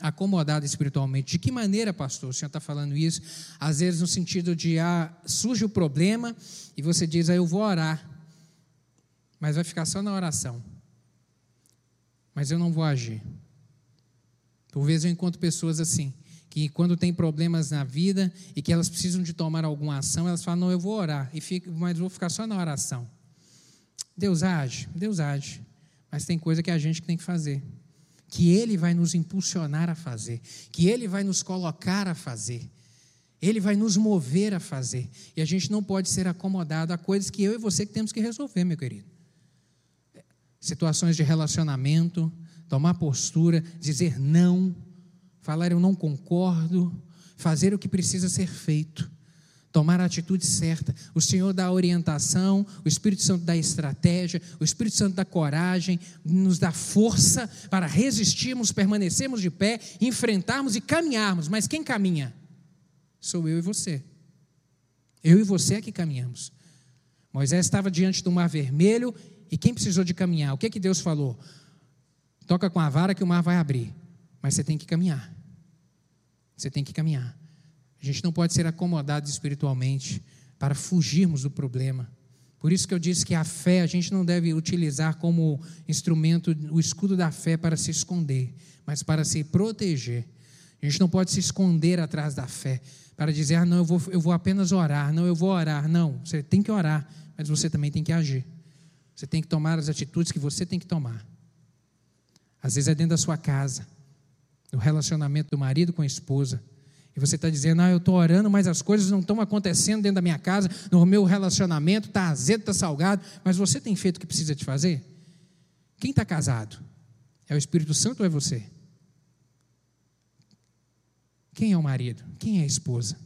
Speaker 2: Acomodado espiritualmente. De que maneira, pastor? O senhor está falando isso? Às vezes, no sentido de ah, surge o problema e você diz, ah, eu vou orar. mas vai ficar só na oração. Mas eu não vou agir. Por vezes eu encontro pessoas assim, que quando tem problemas na vida e que elas precisam de tomar alguma ação, elas falam: "Não, eu vou orar", e fico, mas vou ficar só na oração. Deus age, Deus age, mas tem coisa que a gente tem que fazer, que Ele vai nos impulsionar a fazer, que Ele vai nos colocar a fazer. Ele vai nos mover a fazer. E a gente não pode ser acomodado a coisas que eu e você que temos que resolver, meu querido. Situações de relacionamento, tomar postura, dizer não, falar eu não concordo, fazer o que precisa ser feito, tomar a atitude certa. O Senhor dá a orientação, o Espírito Santo dá a estratégia, o Espírito Santo dá coragem, nos dá força para resistirmos, permanecermos de pé, enfrentarmos e caminharmos. Mas quem caminha? Sou eu e você. Eu e você é que caminhamos. Moisés estava diante do mar vermelho e quem precisou de caminhar? O que, que Deus falou? Toca com a vara que o mar vai abrir. Mas você tem que caminhar. Você tem que caminhar. A gente não pode ser acomodado espiritualmente para fugirmos do problema. Por isso que eu disse que a fé a gente não deve utilizar como instrumento, o escudo da fé para se esconder, mas para se proteger. A gente não pode se esconder atrás da fé para dizer, ah, não, eu vou, eu vou apenas orar, não, eu vou orar. Não, você tem que orar, mas você também tem que agir. Você tem que tomar as atitudes que você tem que tomar. Às vezes é dentro da sua casa, no relacionamento do marido com a esposa. E você está dizendo, ah, eu estou orando, mas as coisas não estão acontecendo dentro da minha casa, no meu relacionamento, está azedo, está salgado, mas você tem feito o que precisa de fazer? Quem está casado? É o Espírito Santo ou é você? Quem é o marido? Quem é a esposa?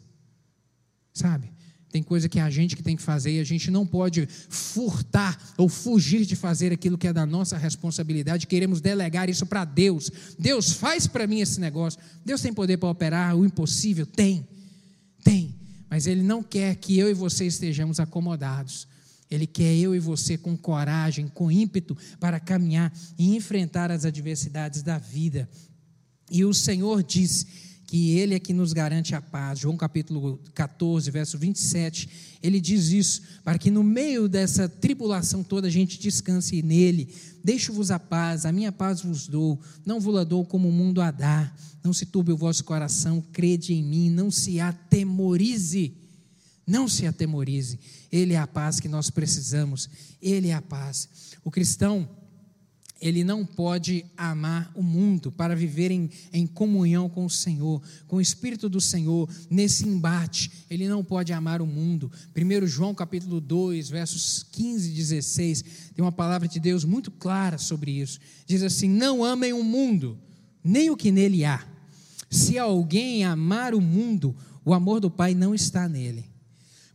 Speaker 2: Sabe? Tem coisa que é a gente que tem que fazer e a gente não pode furtar ou fugir de fazer aquilo que é da nossa responsabilidade. Queremos delegar isso para Deus. Deus faz para mim esse negócio. Deus tem poder para operar o impossível? Tem. Tem. Mas Ele não quer que eu e você estejamos acomodados. Ele quer eu e você com coragem, com ímpeto para caminhar e enfrentar as adversidades da vida. E o Senhor diz que Ele é que nos garante a paz. João capítulo 14, verso 27, ele diz isso, para que no meio dessa tribulação toda a gente descanse nele. Deixo-vos a paz, a minha paz vos dou, não vos la dou como o mundo a dá. Não se turbe o vosso coração, crede em mim, não se atemorize. Não se atemorize. Ele é a paz que nós precisamos. Ele é a paz. O cristão ele não pode amar o mundo para viver em, em, comunhão com o Senhor, com o Espírito do Senhor, nesse embate. Ele não pode amar o mundo. 1 João capítulo 2, versos 15 e 16, tem uma palavra de Deus muito clara sobre isso. Diz assim: Não amem o mundo, nem o que nele há. Se alguém amar o mundo, o amor do Pai não está nele.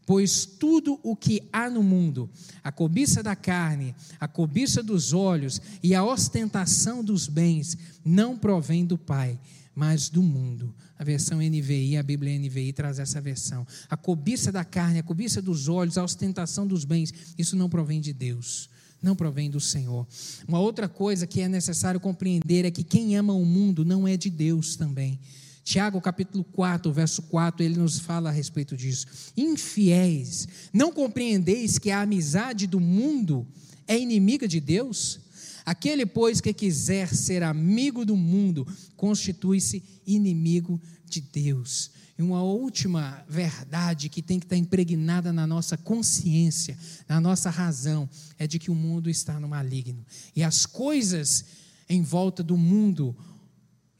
Speaker 2: Pois tudo o que há no mundo, a cobiça da carne, a cobiça dos olhos e a ostentação dos bens, não provém do Pai, mas do mundo. A versão NVI, a Bíblia NVI traz essa versão. A cobiça da carne, a cobiça dos olhos, a ostentação dos bens, isso não provém de Deus, não provém do Senhor. Uma outra coisa que é necessário compreender é que quem ama o mundo não é de Deus também. Tiago capítulo 4, verso 4, ele nos fala a respeito disso. Infiéis, não compreendeis que a amizade do mundo é inimiga de Deus? Aquele, pois, que quiser ser amigo do mundo, constitui-se inimigo de Deus. E uma última verdade que tem que estar impregnada na nossa consciência, na nossa razão, é de que o mundo está no maligno. E as coisas em volta do mundo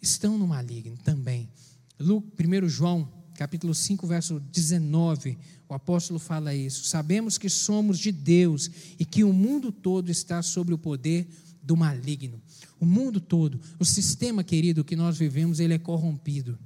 Speaker 2: estão no maligno também. 1 João, capítulo 5, verso 19, o apóstolo fala isso. Sabemos que somos de Deus e que o mundo todo está sob o poder do maligno. O mundo todo, o sistema querido que nós vivemos, ele é corrompido.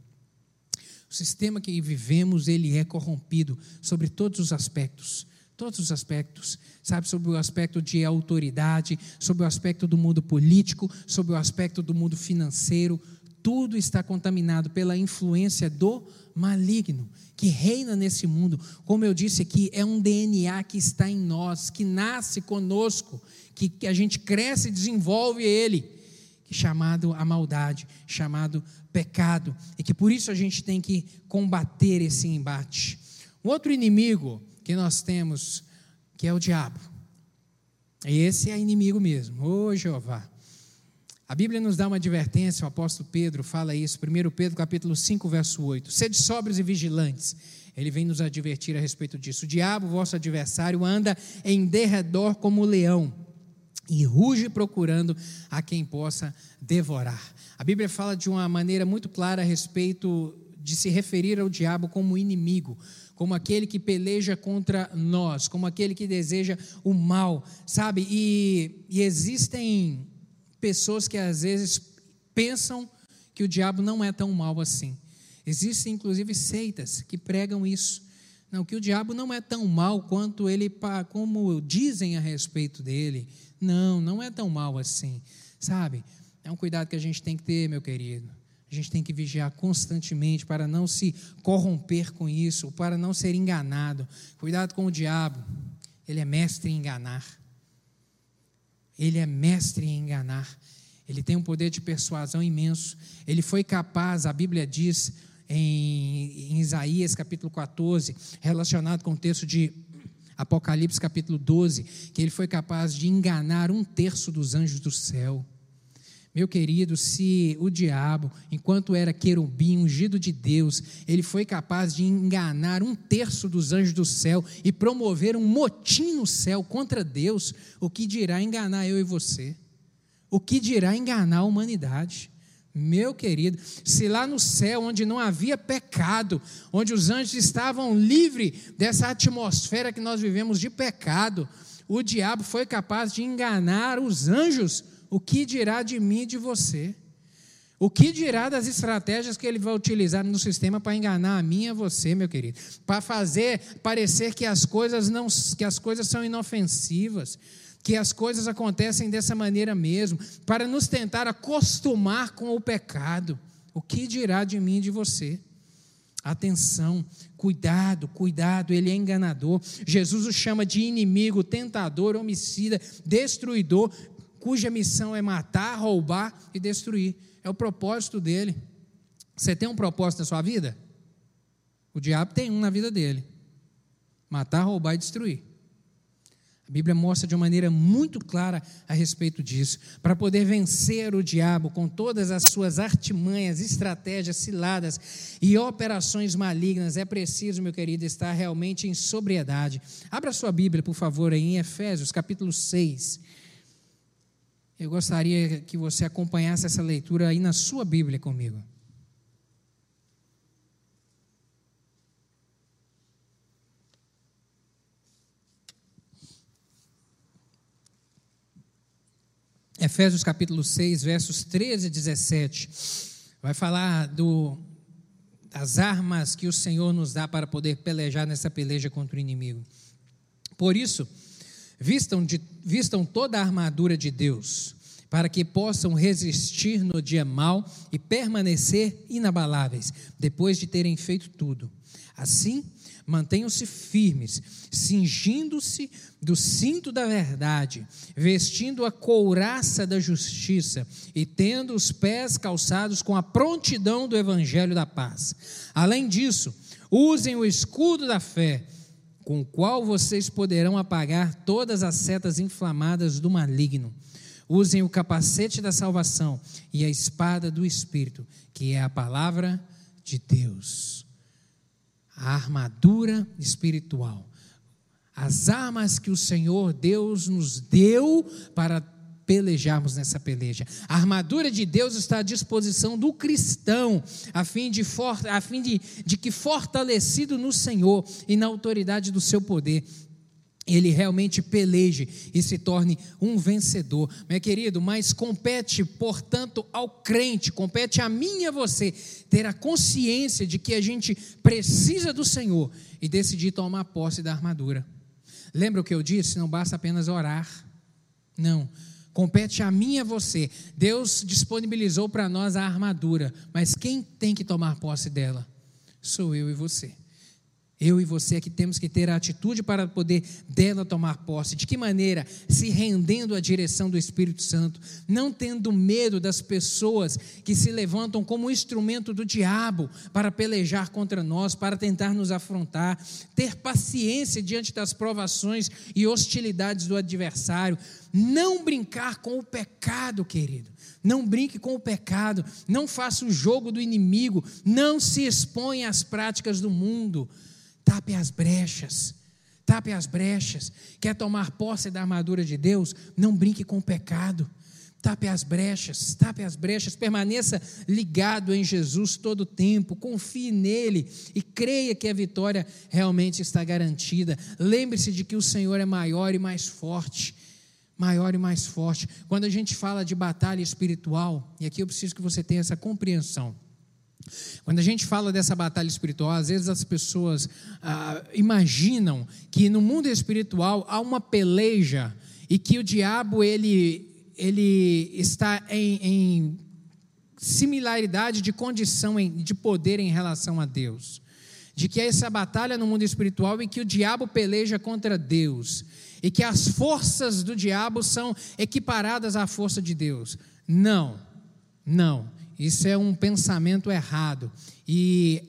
Speaker 2: O sistema que vivemos, ele é corrompido sobre todos os aspectos todos os aspectos, sabe, sobre o aspecto de autoridade, sobre o aspecto do mundo político, sobre o aspecto do mundo financeiro, tudo está contaminado pela influência do maligno que reina nesse mundo. Como eu disse aqui, é um DNA que está em nós, que nasce conosco, que, que a gente cresce e desenvolve ele, é chamado a maldade, chamado pecado, e que por isso a gente tem que combater esse embate. Um outro inimigo que nós temos, que é o diabo. Esse é inimigo mesmo, ô Jeová. A Bíblia nos dá uma advertência, o apóstolo Pedro fala isso, 1 Pedro capítulo 5, verso 8. Sede sóbrios e vigilantes. Ele vem nos advertir a respeito disso. O diabo, vosso adversário, anda em derredor como leão e ruge procurando a quem possa devorar. A Bíblia fala de uma maneira muito clara a respeito de se referir ao diabo como inimigo, como aquele que peleja contra nós, como aquele que deseja o mal, sabe? E, e existem pessoas que às vezes pensam que o diabo não é tão mal assim. Existem inclusive seitas que pregam isso. Não, que o diabo não é tão mal quanto ele como dizem a respeito dele. Não, não é tão mal assim. Sabe? É um cuidado que a gente tem que ter, meu querido. A gente tem que vigiar constantemente para não se corromper com isso, para não ser enganado. Cuidado com o diabo. Ele é mestre em enganar. Ele é mestre em enganar. Ele tem um poder de persuasão imenso. Ele foi capaz, a Bíblia diz em, em Isaías capítulo 14, relacionado com o texto de Apocalipse capítulo 12, que ele foi capaz de enganar um terço dos anjos do céu. Meu querido, se o diabo, enquanto era querubim, ungido de Deus, ele foi capaz de enganar um terço dos anjos do céu e promover um motim no céu contra Deus, o que dirá enganar eu e você? O que dirá enganar a humanidade? Meu querido, se lá no céu, onde não havia pecado, onde os anjos estavam livres dessa atmosfera que nós vivemos de pecado, o diabo foi capaz de enganar os anjos o que dirá de mim e de você? O que dirá das estratégias que ele vai utilizar no sistema para enganar a mim e a você, meu querido? Para fazer parecer que as coisas não que as coisas são inofensivas, que as coisas acontecem dessa maneira mesmo, para nos tentar acostumar com o pecado. O que dirá de mim e de você? Atenção, cuidado, cuidado, ele é enganador. Jesus o chama de inimigo, tentador, homicida, destruidor, cuja missão é matar, roubar e destruir. É o propósito dele. Você tem um propósito na sua vida? O diabo tem um na vida dele: matar, roubar e destruir. A Bíblia mostra de uma maneira muito clara a respeito disso. Para poder vencer o diabo com todas as suas artimanhas, estratégias, ciladas e operações malignas, é preciso, meu querido, estar realmente em sobriedade. Abra sua Bíblia, por favor, em Efésios, capítulo 6. Eu gostaria que você acompanhasse essa leitura aí na sua Bíblia comigo. Efésios capítulo 6, versos 13 e 17. Vai falar do, das armas que o Senhor nos dá para poder pelejar nessa peleja contra o inimigo. Por isso, Vistam, de, vistam toda a armadura de Deus, para que possam resistir no dia mau e permanecer inabaláveis, depois de terem feito tudo. Assim, mantenham-se firmes, cingindo-se do cinto da verdade, vestindo a couraça da justiça e tendo os pés calçados com a prontidão do evangelho da paz. Além disso, usem o escudo da fé com o qual vocês poderão apagar todas as setas inflamadas do maligno. Usem o capacete da salvação e a espada do Espírito, que é a palavra de Deus. A armadura espiritual. As armas que o Senhor Deus nos deu para pelejarmos nessa peleja. A armadura de Deus está à disposição do cristão, a fim de, for, a fim de, de que, fortalecido no Senhor e na autoridade do seu poder, ele realmente peleje e se torne um vencedor. Meu querido, mas compete, portanto, ao crente, compete a mim e a você ter a consciência de que a gente precisa do Senhor e decidir tomar posse da armadura. Lembra o que eu disse? Não basta apenas orar. Não, compete a mim e a você. Deus disponibilizou para nós a armadura, mas quem tem que tomar posse dela? Sou eu e você. Eu e você aqui temos que ter a atitude para poder dela tomar posse. De que maneira? Se rendendo à direção do Espírito Santo, não tendo medo das pessoas que se levantam como instrumento do diabo para pelejar contra nós, para tentar nos afrontar, ter paciência diante das provações e hostilidades do adversário, não brincar com o pecado, querido. Não brinque com o pecado, não faça o jogo do inimigo, não se exponha às práticas do mundo. Tape as brechas. Tape as brechas. Quer tomar posse da armadura de Deus? Não brinque com o pecado. Tape as brechas, tape as brechas, permaneça ligado em Jesus todo o tempo, confie nele e creia que a vitória realmente está garantida. Lembre-se de que o Senhor é maior e mais forte. Maior e mais forte. Quando a gente fala de batalha espiritual, e aqui eu preciso que você tenha essa compreensão. Quando a gente fala dessa batalha espiritual, às vezes as pessoas ah, imaginam que no mundo espiritual há uma peleja e que o diabo ele, ele está em, em similaridade de condição em, de poder em relação a Deus. De que é essa batalha no mundo espiritual em que o diabo peleja contra Deus e que as forças do diabo são equiparadas à força de Deus. Não, não. Isso é um pensamento errado. E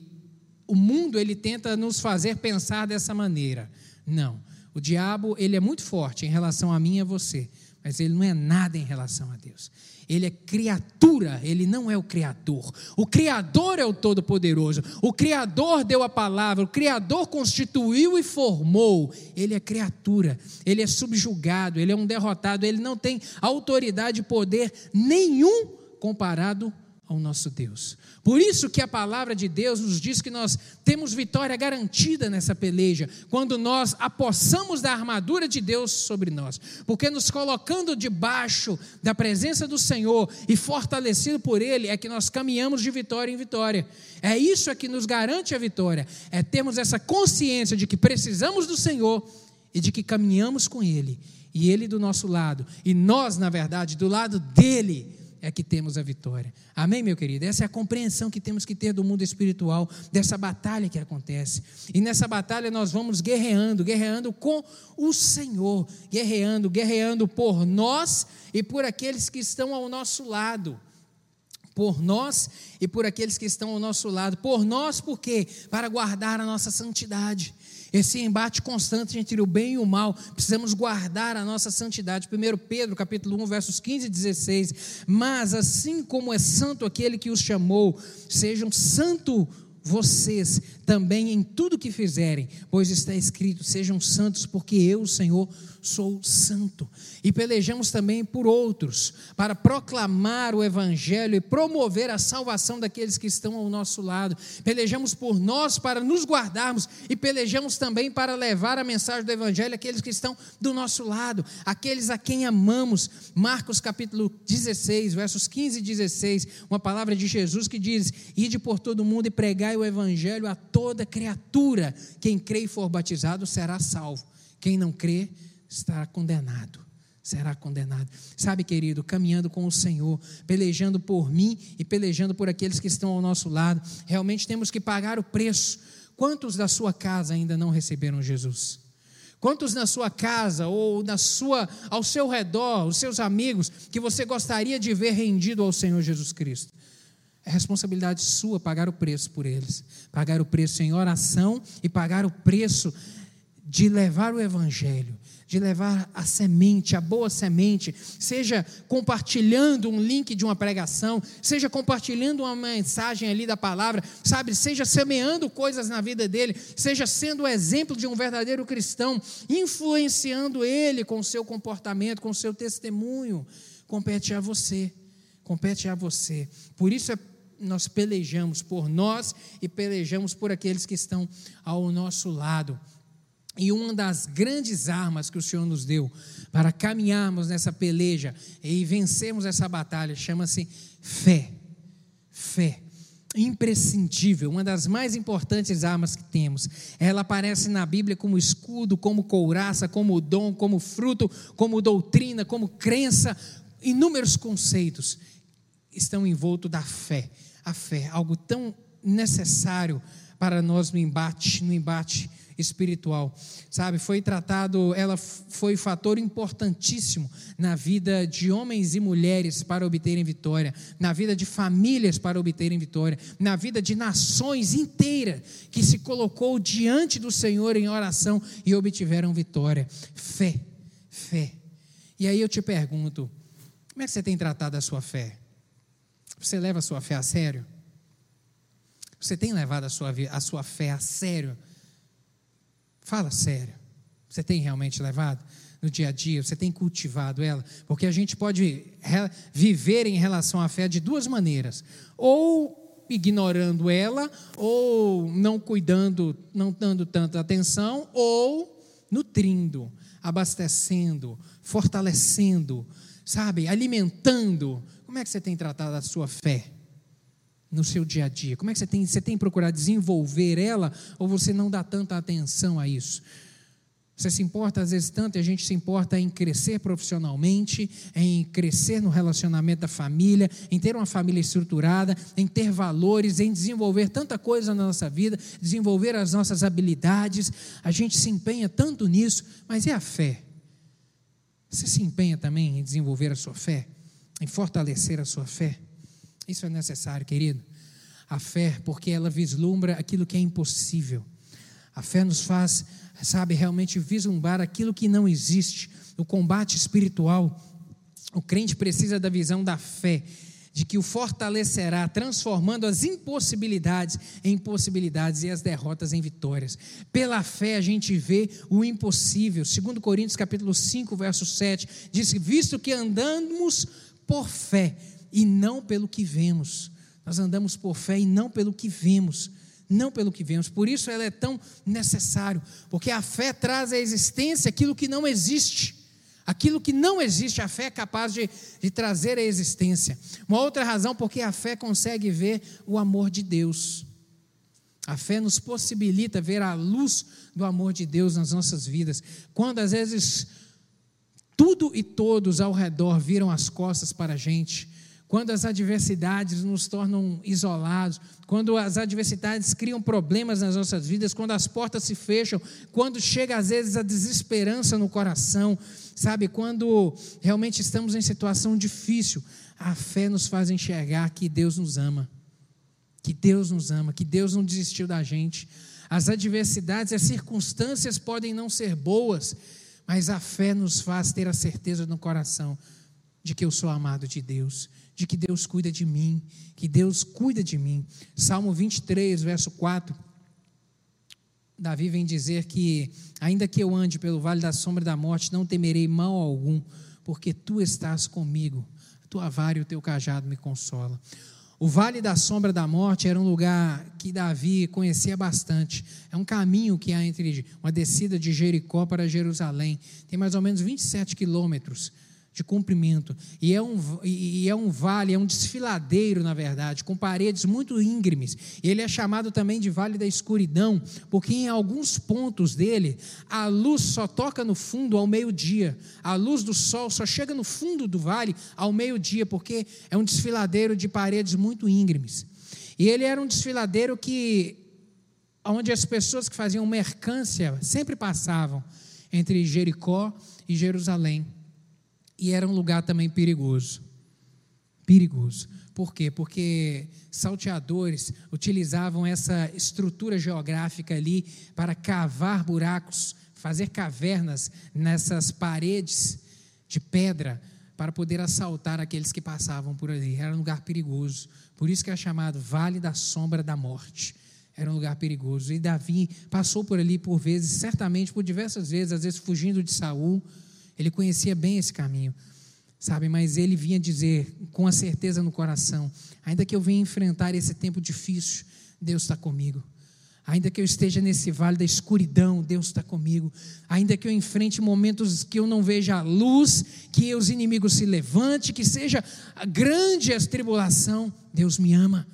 Speaker 2: o mundo ele tenta nos fazer pensar dessa maneira. Não. O diabo, ele é muito forte em relação a mim e a você, mas ele não é nada em relação a Deus. Ele é criatura, ele não é o criador. O criador é o todo-poderoso. O criador deu a palavra, o criador constituiu e formou. Ele é criatura, ele é subjugado, ele é um derrotado, ele não tem autoridade e poder nenhum comparado ao nosso Deus. Por isso que a palavra de Deus nos diz que nós temos vitória garantida nessa peleja, quando nós apossamos da armadura de Deus sobre nós, porque nos colocando debaixo da presença do Senhor e fortalecido por Ele, é que nós caminhamos de vitória em vitória. É isso é que nos garante a vitória, é termos essa consciência de que precisamos do Senhor e de que caminhamos com Ele, e Ele do nosso lado, e nós, na verdade, do lado dEle é que temos a vitória. Amém, meu querido? Essa é a compreensão que temos que ter do mundo espiritual, dessa batalha que acontece. E nessa batalha nós vamos guerreando, guerreando com o Senhor, guerreando, guerreando por nós e por aqueles que estão ao nosso lado. Por nós e por aqueles que estão ao nosso lado. Por nós, por quê? Para guardar a nossa santidade. Esse embate constante entre o bem e o mal, precisamos guardar a nossa santidade. 1 Pedro, capítulo 1, versos 15 e 16. Mas assim como é santo aquele que os chamou, sejam santo vocês também em tudo que fizerem, pois está escrito: sejam santos, porque eu, Senhor, sou santo. E pelejamos também por outros, para proclamar o Evangelho e promover a salvação daqueles que estão ao nosso lado. Pelejamos por nós para nos guardarmos e pelejamos também para levar a mensagem do Evangelho àqueles que estão do nosso lado, aqueles a quem amamos. Marcos capítulo 16, versos 15 e 16, uma palavra de Jesus que diz: Ide por todo mundo e pregai o Evangelho a toda criatura. Quem crê e for batizado será salvo. Quem não crê, estará condenado. Será condenado. Sabe, querido, caminhando com o Senhor, pelejando por mim e pelejando por aqueles que estão ao nosso lado, realmente temos que pagar o preço. Quantos da sua casa ainda não receberam Jesus? Quantos na sua casa ou na sua, ao seu redor, os seus amigos, que você gostaria de ver rendido ao Senhor Jesus Cristo? É responsabilidade sua pagar o preço por eles, pagar o preço em oração e pagar o preço de levar o Evangelho, de levar a semente, a boa semente, seja compartilhando um link de uma pregação, seja compartilhando uma mensagem ali da palavra, sabe, seja semeando coisas na vida dele, seja sendo o exemplo de um verdadeiro cristão, influenciando ele com o seu comportamento, com o seu testemunho. Compete a você, compete a você. Por isso é nós pelejamos por nós e pelejamos por aqueles que estão ao nosso lado. E uma das grandes armas que o Senhor nos deu para caminharmos nessa peleja e vencermos essa batalha chama-se fé. Fé. Imprescindível, uma das mais importantes armas que temos. Ela aparece na Bíblia como escudo, como couraça, como dom, como fruto, como doutrina, como crença. Inúmeros conceitos estão envoltos da fé. A fé, algo tão necessário para nós no embate, no embate espiritual. Sabe, foi tratado, ela foi fator importantíssimo na vida de homens e mulheres para obterem vitória, na vida de famílias para obterem vitória, na vida de nações inteiras que se colocou diante do Senhor em oração e obtiveram vitória. Fé, fé. E aí eu te pergunto, como é que você tem tratado a sua fé? Você leva a sua fé a sério? Você tem levado a sua, a sua fé a sério? Fala sério. Você tem realmente levado no dia a dia? Você tem cultivado ela? Porque a gente pode viver em relação à fé de duas maneiras: ou ignorando ela, ou não cuidando, não dando tanta atenção, ou nutrindo, abastecendo, fortalecendo, sabe, alimentando. Como é que você tem tratado a sua fé? No seu dia a dia? Como é que você tem, você tem procurado desenvolver ela ou você não dá tanta atenção a isso? Você se importa às vezes tanto, e a gente se importa em crescer profissionalmente, em crescer no relacionamento da família, em ter uma família estruturada, em ter valores, em desenvolver tanta coisa na nossa vida, desenvolver as nossas habilidades. A gente se empenha tanto nisso, mas e a fé? Você se empenha também em desenvolver a sua fé, em fortalecer a sua fé? Isso é necessário, querido. A fé, porque ela vislumbra aquilo que é impossível. A fé nos faz, sabe, realmente vislumbrar aquilo que não existe. O combate espiritual, o crente precisa da visão da fé, de que o fortalecerá, transformando as impossibilidades em possibilidades e as derrotas em vitórias. Pela fé a gente vê o impossível. Segundo Coríntios capítulo 5, verso 7, diz: "Visto que andamos por fé, e não pelo que vemos. Nós andamos por fé e não pelo que vemos. Não pelo que vemos. Por isso ela é tão necessário, porque a fé traz à existência aquilo que não existe. Aquilo que não existe, a fé é capaz de, de trazer à existência. Uma outra razão, porque a fé consegue ver o amor de Deus. A fé nos possibilita ver a luz do amor de Deus nas nossas vidas. Quando às vezes tudo e todos ao redor viram as costas para a gente, quando as adversidades nos tornam isolados, quando as adversidades criam problemas nas nossas vidas, quando as portas se fecham, quando chega às vezes a desesperança no coração, sabe? Quando realmente estamos em situação difícil, a fé nos faz enxergar que Deus nos ama, que Deus nos ama, que Deus não desistiu da gente. As adversidades, as circunstâncias podem não ser boas, mas a fé nos faz ter a certeza no coração de que eu sou amado de Deus de que Deus cuida de mim, que Deus cuida de mim. Salmo 23, verso 4. Davi vem dizer que, ainda que eu ande pelo vale da sombra da morte, não temerei mal algum, porque tu estás comigo. Tua vara e o teu cajado me consola. O vale da sombra da morte era um lugar que Davi conhecia bastante. É um caminho que há entre uma descida de Jericó para Jerusalém. Tem mais ou menos 27 quilômetros de comprimento. E é, um, e é um vale, é um desfiladeiro, na verdade, com paredes muito íngremes. E ele é chamado também de Vale da Escuridão, porque em alguns pontos dele, a luz só toca no fundo ao meio-dia. A luz do sol só chega no fundo do vale ao meio-dia, porque é um desfiladeiro de paredes muito íngremes. E ele era um desfiladeiro que onde as pessoas que faziam mercância sempre passavam entre Jericó e Jerusalém. E era um lugar também perigoso. Perigoso. Por quê? Porque salteadores utilizavam essa estrutura geográfica ali para cavar buracos, fazer cavernas nessas paredes de pedra para poder assaltar aqueles que passavam por ali. Era um lugar perigoso. Por isso que é chamado Vale da Sombra da Morte. Era um lugar perigoso. E Davi passou por ali por vezes, certamente por diversas vezes, às vezes fugindo de Saul, ele conhecia bem esse caminho, sabe? Mas ele vinha dizer com a certeza no coração: ainda que eu venha enfrentar esse tempo difícil, Deus está comigo. Ainda que eu esteja nesse vale da escuridão, Deus está comigo. Ainda que eu enfrente momentos que eu não veja a luz, que os inimigos se levantem, que seja grande a tribulação, Deus me ama.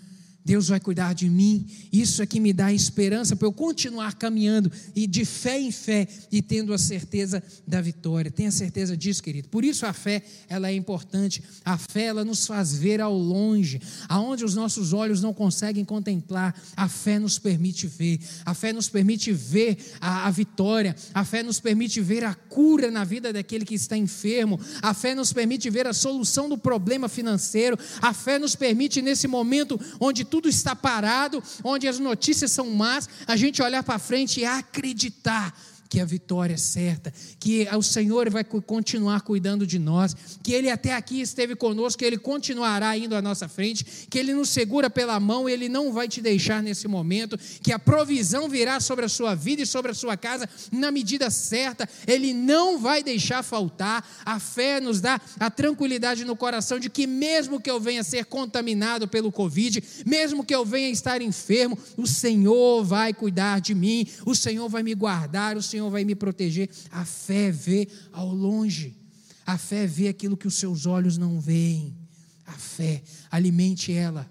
Speaker 2: Deus vai cuidar de mim. Isso é que me dá esperança para eu continuar caminhando e de fé em fé e tendo a certeza da vitória. Tenha certeza disso, querido. Por isso a fé, ela é importante. A fé ela nos faz ver ao longe, aonde os nossos olhos não conseguem contemplar. A fé nos permite ver. A fé nos permite ver a, a vitória. A fé nos permite ver a cura na vida daquele que está enfermo. A fé nos permite ver a solução do problema financeiro. A fé nos permite nesse momento onde tudo tudo está parado, onde as notícias são más, a gente olhar para frente e acreditar que a vitória é certa, que o Senhor vai continuar cuidando de nós, que Ele até aqui esteve conosco, que Ele continuará indo à nossa frente, que Ele nos segura pela mão, Ele não vai te deixar nesse momento, que a provisão virá sobre a sua vida e sobre a sua casa na medida certa, Ele não vai deixar faltar. A fé nos dá a tranquilidade no coração de que, mesmo que eu venha ser contaminado pelo Covid, mesmo que eu venha estar enfermo, o Senhor vai cuidar de mim, o Senhor vai me guardar, o Senhor Senhor vai me proteger. A fé vê ao longe. A fé vê aquilo que os seus olhos não veem. A fé, alimente ela.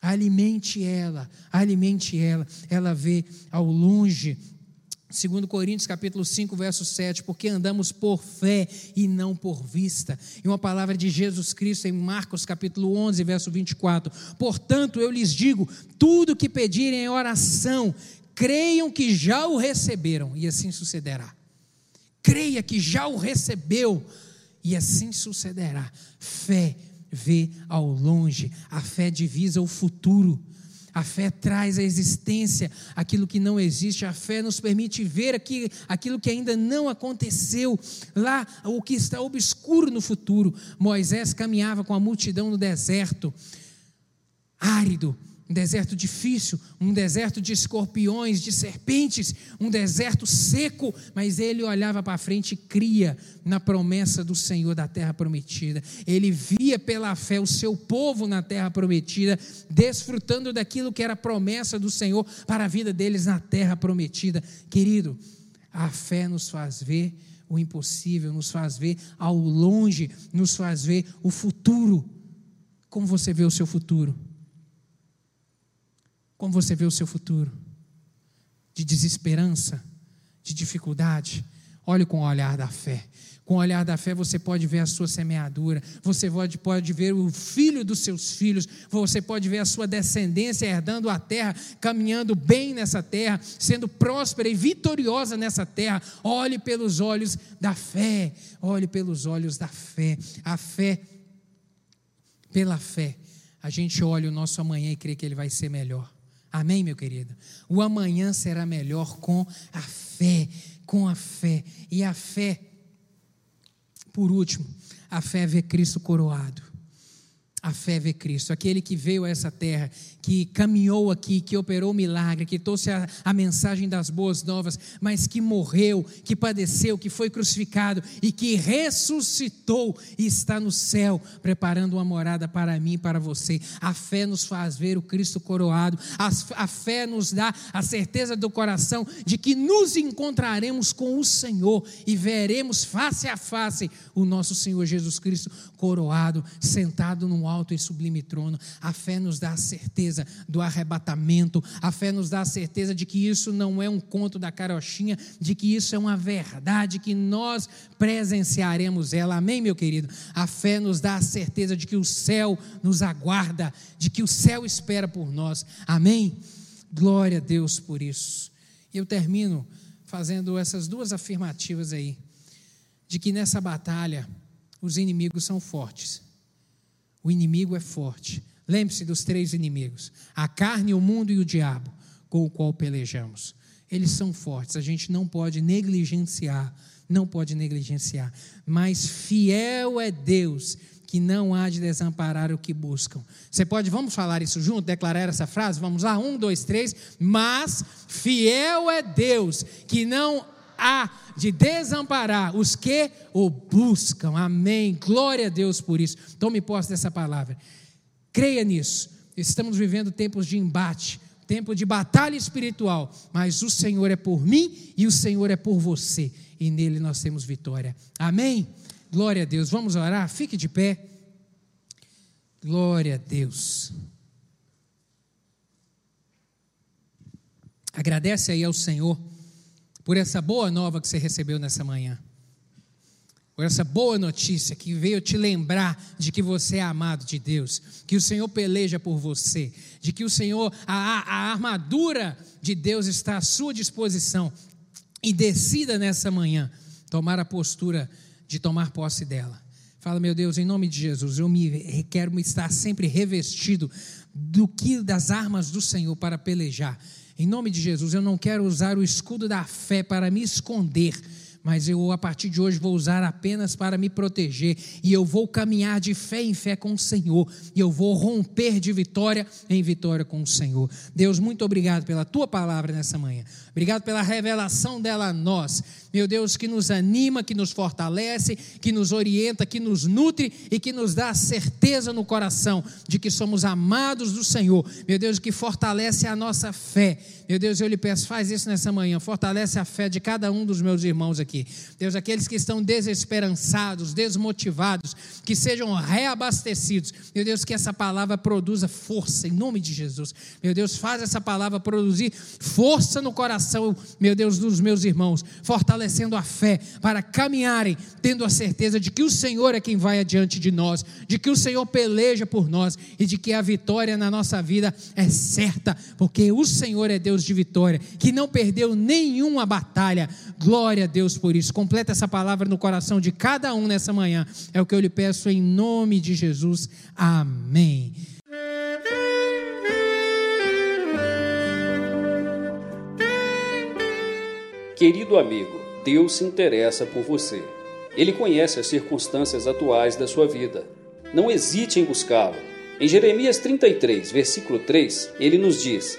Speaker 2: Alimente ela, alimente ela. Ela vê ao longe. Segundo Coríntios capítulo 5, verso 7, porque andamos por fé e não por vista. E uma palavra de Jesus Cristo em Marcos capítulo 11, verso 24. Portanto, eu lhes digo, tudo que pedirem em oração, creiam que já o receberam, e assim sucederá. Creia que já o recebeu, e assim sucederá. Fé vê ao longe, a fé divisa o futuro. A fé traz à existência aquilo que não existe, a fé nos permite ver aqui, aquilo que ainda não aconteceu, lá o que está obscuro no futuro. Moisés caminhava com a multidão no deserto, árido, um deserto difícil, um deserto de escorpiões, de serpentes, um deserto seco, mas ele olhava para frente e cria na promessa do Senhor da terra prometida. Ele via pela fé o seu povo na terra prometida, desfrutando daquilo que era promessa do Senhor para a vida deles na terra prometida. Querido, a fé nos faz ver o impossível, nos faz ver ao longe, nos faz ver o futuro. Como você vê o seu futuro? Como você vê o seu futuro? De desesperança, de dificuldade? Olhe com o olhar da fé. Com o olhar da fé você pode ver a sua semeadura, você pode, pode ver o filho dos seus filhos, você pode ver a sua descendência herdando a terra, caminhando bem nessa terra, sendo próspera e vitoriosa nessa terra. Olhe pelos olhos da fé, olhe pelos olhos da fé. A fé, pela fé, a gente olha o nosso amanhã e crê que ele vai ser melhor. Amém, meu querido? O amanhã será melhor com a fé, com a fé. E a fé, por último, a fé ver Cristo coroado. A fé vê Cristo, aquele que veio a essa terra, que caminhou aqui, que operou milagre, que trouxe a, a, mensagem das boas novas, mas que morreu, que padeceu, que foi crucificado e que ressuscitou e está no céu, preparando uma morada para mim e para você. A fé nos faz ver o Cristo coroado, a, a fé nos dá a certeza do coração de que nos encontraremos com o Senhor e veremos face a face o nosso Senhor Jesus Cristo coroado, sentado num alto e sublime trono. A fé nos dá a certeza do arrebatamento, a fé nos dá a certeza de que isso não é um conto da carochinha, de que isso é uma verdade, que nós presenciaremos ela. Amém, meu querido? A fé nos dá a certeza de que o céu nos aguarda, de que o céu espera por nós. Amém? Glória a Deus por isso. Eu termino fazendo essas duas afirmativas aí, de que nessa batalha os inimigos são fortes o inimigo é forte. Lembre-se dos três inimigos: a carne, o mundo e o diabo, com o qual pelejamos. Eles são fortes, a gente não pode negligenciar, não pode negligenciar. Mas fiel é Deus que não há de desamparar o que buscam. Você pode, vamos falar isso junto, declarar essa frase? Vamos lá, um, dois, três. Mas fiel é Deus que não há de desamparar os que o buscam. Amém. Glória a Deus por isso. Tome posse dessa palavra. Creia nisso. Estamos vivendo tempos de embate, tempo de batalha espiritual, mas o Senhor é por mim e o Senhor é por você, e nele nós temos vitória. Amém. Glória a Deus. Vamos orar? Fique de pé. Glória a Deus. Agradece aí ao Senhor por essa boa nova que você recebeu nessa manhã. Por essa boa notícia que veio te lembrar de que você é amado de Deus, que o Senhor peleja por você, de que o Senhor, a, a armadura de Deus está à sua disposição. E decida nessa manhã tomar a postura de tomar posse dela. Fala, meu Deus, em nome de Jesus, eu me quero estar sempre revestido do que das armas do Senhor para pelejar. Em nome de Jesus, eu não quero usar o escudo da fé para me esconder mas eu a partir de hoje vou usar apenas para me proteger e eu vou caminhar de fé em fé com o Senhor e eu vou romper de vitória em vitória com o Senhor. Deus, muito obrigado pela tua palavra nessa manhã. Obrigado pela revelação dela a nós. Meu Deus, que nos anima, que nos fortalece, que nos orienta, que nos nutre e que nos dá a certeza no coração de que somos amados do Senhor. Meu Deus, que fortalece a nossa fé. Meu Deus, eu lhe peço, faz isso nessa manhã, fortalece a fé de cada um dos meus irmãos aqui. Deus, aqueles que estão desesperançados, desmotivados, que sejam reabastecidos. Meu Deus, que essa palavra produza força em nome de Jesus. Meu Deus, faz essa palavra produzir força no coração, meu Deus, dos meus irmãos. Fortalece fortalecendo a fé para caminharem, tendo a certeza de que o Senhor é quem vai adiante de nós, de que o Senhor peleja por nós e de que a vitória na nossa vida é certa, porque o Senhor é Deus de vitória, que não perdeu nenhuma batalha. Glória a Deus por isso. Completa essa palavra no coração de cada um nessa manhã. É o que eu lhe peço em nome de Jesus. Amém.
Speaker 1: Querido amigo, Deus se interessa por você. Ele conhece as circunstâncias atuais da sua vida. Não hesite em buscá-lo. Em Jeremias 33, versículo 3, ele nos diz: